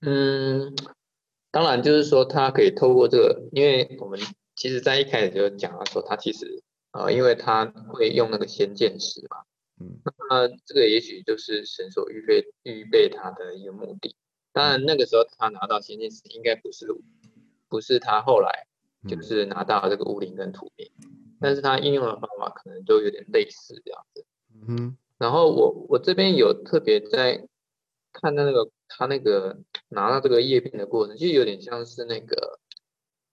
嗯，当然就是说，他可以透过这个，因为我们其实在一开始就讲到说，他其实呃，因为他会用那个先见石嘛，嗯那这个也许就是神所预备预备他的一个目的。当然那个时候他拿到先见石，应该不是不是他后来就嗯是拿到这个乌灵跟土灵，但是他应用的方法可能都有点类似这样子。嗯哼然后我我这边有特别在看到那个他那个拿到这个叶片的过程，就有点像是那个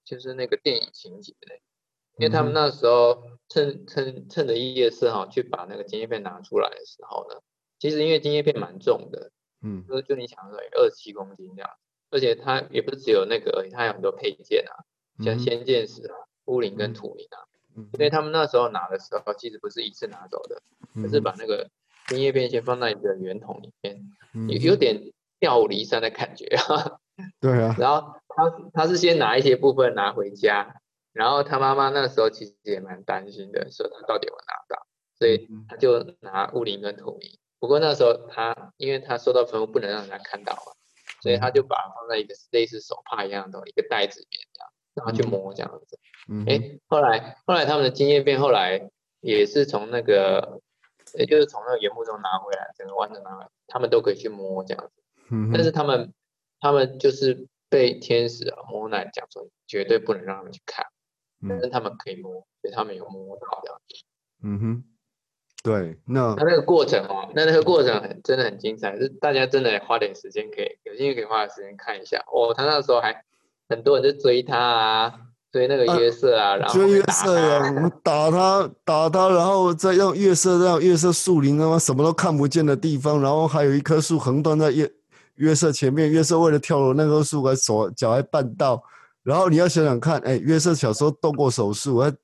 就是那个电影情节的，因为他们那时候趁趁趁着夜色哈去把那个金叶片拿出来的时候呢，其实因为金叶片蛮重的，嗯。就就你想说二十七公斤这样，而且它也不是只有那个而已，它有很多配件啊，像嗯仙剑石啊、乌灵嗯跟土灵啊，嗯。因为他们那时候拿的时候其实不是一次拿走的。哼可是把那个金叶片先放在你的圆筒里面，嗯有有点调离山的感觉啊。对啊，然后他他是先拿一些部分拿回家，然后他妈妈那时候其实也蛮担心的，说他到底有拿到，所以嗯他就拿物灵跟土灵。不过那时候他因为他收到坟墓不能让人家看到嘛，所以他就把它放在一个类似手帕一样的一个袋子里面这样，让他去摸这样子。嗯哎，后来后来他们的经验变后来也是从那个，也就是从那个原木中拿回来，整个完整拿回来，他们都可以去摸这样子。嗯但是他们他们就是被天使啊摸奶讲说绝对不能让他们去看，但嗯是他们可以摸，所以他们有摸到的。嗯哼，对，那那那个过程哦，那那个过程很真的很精彩，是大家真的花点时间可以有兴趣可以花点时间看一下。哦，他那时候还很多人就追他啊，追那个啊约瑟啊，然后追月打色呀，他我们打他，打他，然后再用月色让月色树林他妈什么都看不见的地方，然后还有一棵树横断在月月色前面，月色为了跳楼那棵树还手脚还绊到，然后你要想想看，哎，月色小时候动过手术，还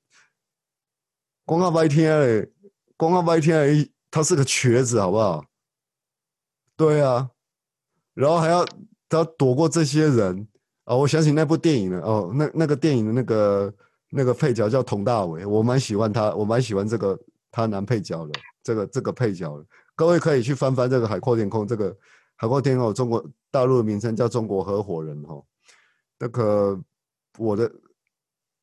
光看白天嘞，光看白天而已，他是个瘸子，好不好？对啊，然后还要他躲过这些人啊！我想起那部电影了哦，那那个电影的那个那个配角叫佟大为，我蛮喜欢他，我蛮喜欢这个他男配角的这个这个配角的。各位可以去翻翻这个《海阔天空》，这个《海阔天空》中国大陆的名称叫《中国合伙人》哈。那个我的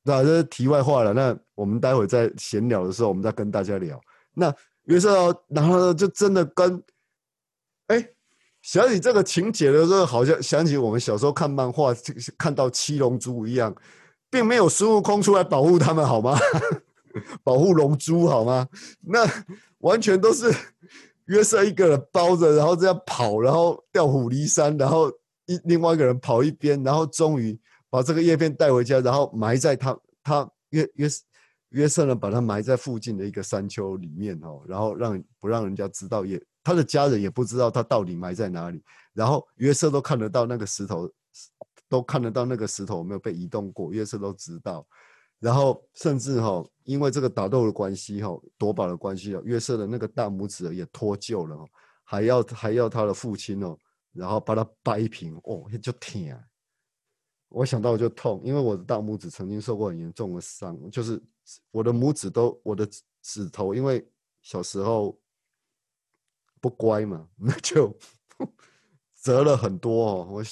那这是题外话了，那我们待会在闲聊的时候，我们再跟大家聊。那约瑟，然后呢就真的跟，哎，想起这个情节的时候，好像想起我们小时候看漫画，看到七龙珠一样，并没有孙悟空出来保护他们，好吗？保护龙珠，好吗？那完全都是约瑟一个人包着，然后这样跑，然后调虎离山，然后一另外一个人跑一边，然后终于把这个叶片带回家，然后埋在他他约约约瑟呢，把他埋在附近的一个山丘里面哦，然后让不让人家知道，也他的家人也不知道他到底埋在哪里。然后约瑟都看得到那个石头，都看得到那个石头有没有被移动过，约瑟都知道。然后甚至哈，因为这个打斗的关系哈，夺宝的关系哦，约瑟的那个大拇指也脱臼了，还要还要他的父亲哦，然后把他掰平哦，就疼。我想到我就痛，因为我的大拇指曾经受过很严重的伤，就是我的拇指都我的指头，因为小时候不乖嘛，那就 折了很多哦。我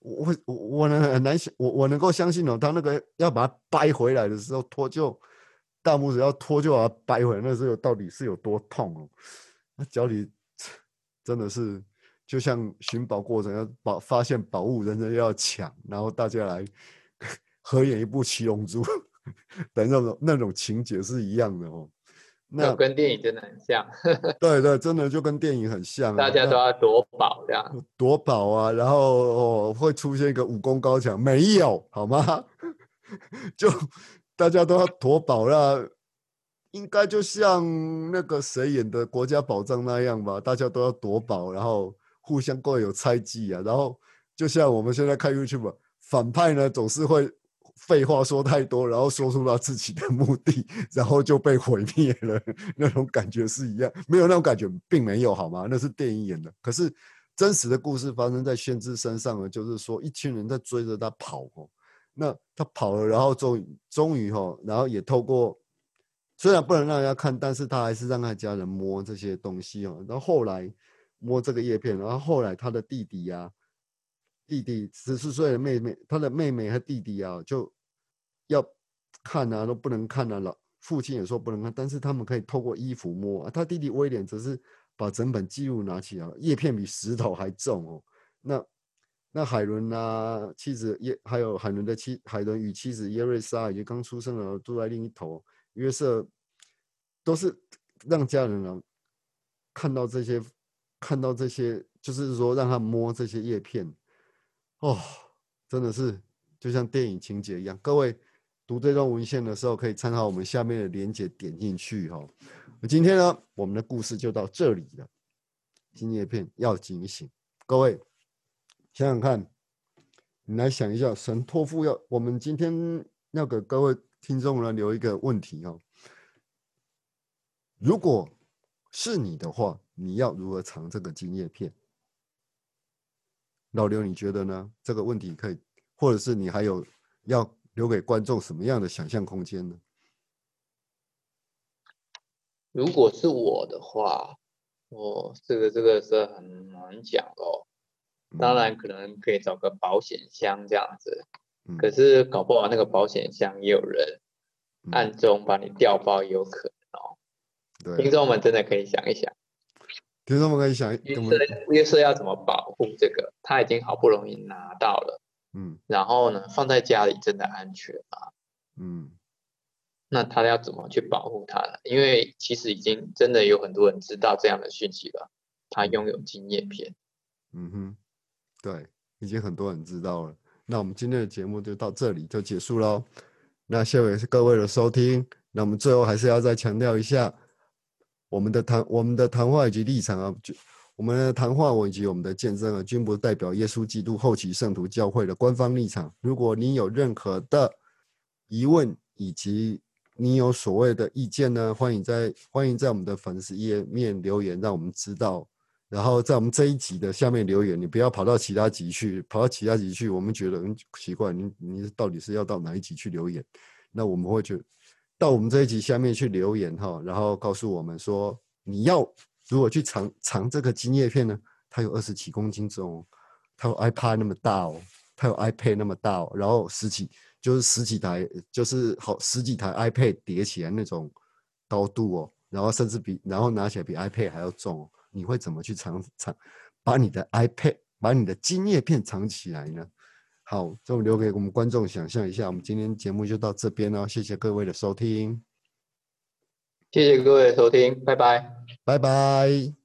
我我我能很难想，我我能够相信哦，他那个要把它掰回来的时候，脱臼大拇指要脱臼把它掰回来，那时候到底是有多痛哦？那脚底真的是。就像寻宝过程要宝发现宝物，人人要抢，然后大家来 合演一部《七龙珠 》等那种那种情节是一样的哦。那跟电影真的很像。对对，真的就跟电影很像。大家都要夺宝这样。夺宝啊，然后哦会出现一个武功高强，没有好吗？就大家都要夺宝了，应该就像那个谁演的《国家宝藏》那样吧？大家都要夺宝，然后。互相各有猜忌啊，然后就像我们现在看 YouTube，反派呢总是会废话说太多，然后说出他自己的目的，然后就被毁灭了，那种感觉是一样，没有那种感觉，并没有好吗？那是电影演的，可是真实的故事发生在宣之身上呢，就是说一群人在追着他跑哦，那他跑了，然后终终于哈，然后也透过虽然不能让人家看，但是他还是让他家人摸这些东西哦，然后后来。摸这个叶片，然后后来他的弟弟呀，弟弟十四岁的妹妹，他的妹妹和弟弟啊，就要看啊，都不能看啊了。父亲也说不能看，但是他们可以透过衣服摸啊。他弟弟威廉则是把整本记录拿起来，叶片比石头还重哦。那那海伦啊，妻子耶，还有海伦的妻海伦与妻子耶瑞莎以及刚出生的住在另一头约瑟，都是让家人啊看到这些。看到这些，就是说让他摸这些叶片，哦，真的是就像电影情节一样。各位读这段文献的时候，可以参考我们下面的连接点进去哈。今天呢，我们的故事就到这里了。金叶片要警醒，各位想想看，你来想一下，神托付要我们今天要给各位听众呢留一个问题哦。如果是你的话。你要如何藏这个金叶片？老刘，你觉得呢？这个问题可以，或者是你还有要留给观众什么样的想象空间呢？如果是我的话，哦，这个这个是很难讲哦。当然，可能可以找个保险箱这样子，可是搞不好那个保险箱也有人暗中把你调包，有可能哦。听众们真的可以想一想。听众们可以想，约瑟约瑟要怎么保护这个？他已经好不容易拿到了，嗯，然后呢，放在家里真的安全吗？嗯，那他要怎么去保护他呢？因为其实已经真的有很多人知道这样的讯息了，他拥有金叶片。嗯哼，对，已经很多人知道了。那我们今天的节目就到这里就结束喽。那谢谢各位的收听。那我们最后还是要再强调一下。我们的谈我们的谈话以及立场啊，就我们的谈话，以及我们的见证啊，均不代表耶稣基督后期圣徒教会的官方立场。如果你有任何的疑问，以及你有所谓的意见呢，欢迎在欢迎在我们的粉丝页面留言，让我们知道。然后在我们这一集的下面留言，你不要跑到其他集去，跑到其他集去，我们觉得很奇怪，你你到底是要到哪一集去留言？那我们会觉。到我们这一集下面去留言哈，然后告诉我们说你要如果去藏藏这个金叶片呢？它有二十几公斤重，它有 iPad 那么大哦，它有 iPad 那么大哦，然后十几就是十几台就是好十几台 iPad 叠起来那种高度哦，然后甚至比然后拿起来比 iPad 还要重哦，你会怎么去藏藏把你的 iPad 把你的金叶片藏起来呢？好，这我留给我们观众想象一下。我们今天节目就到这边了，谢谢各位的收听，谢谢各位的收听，拜拜。拜拜。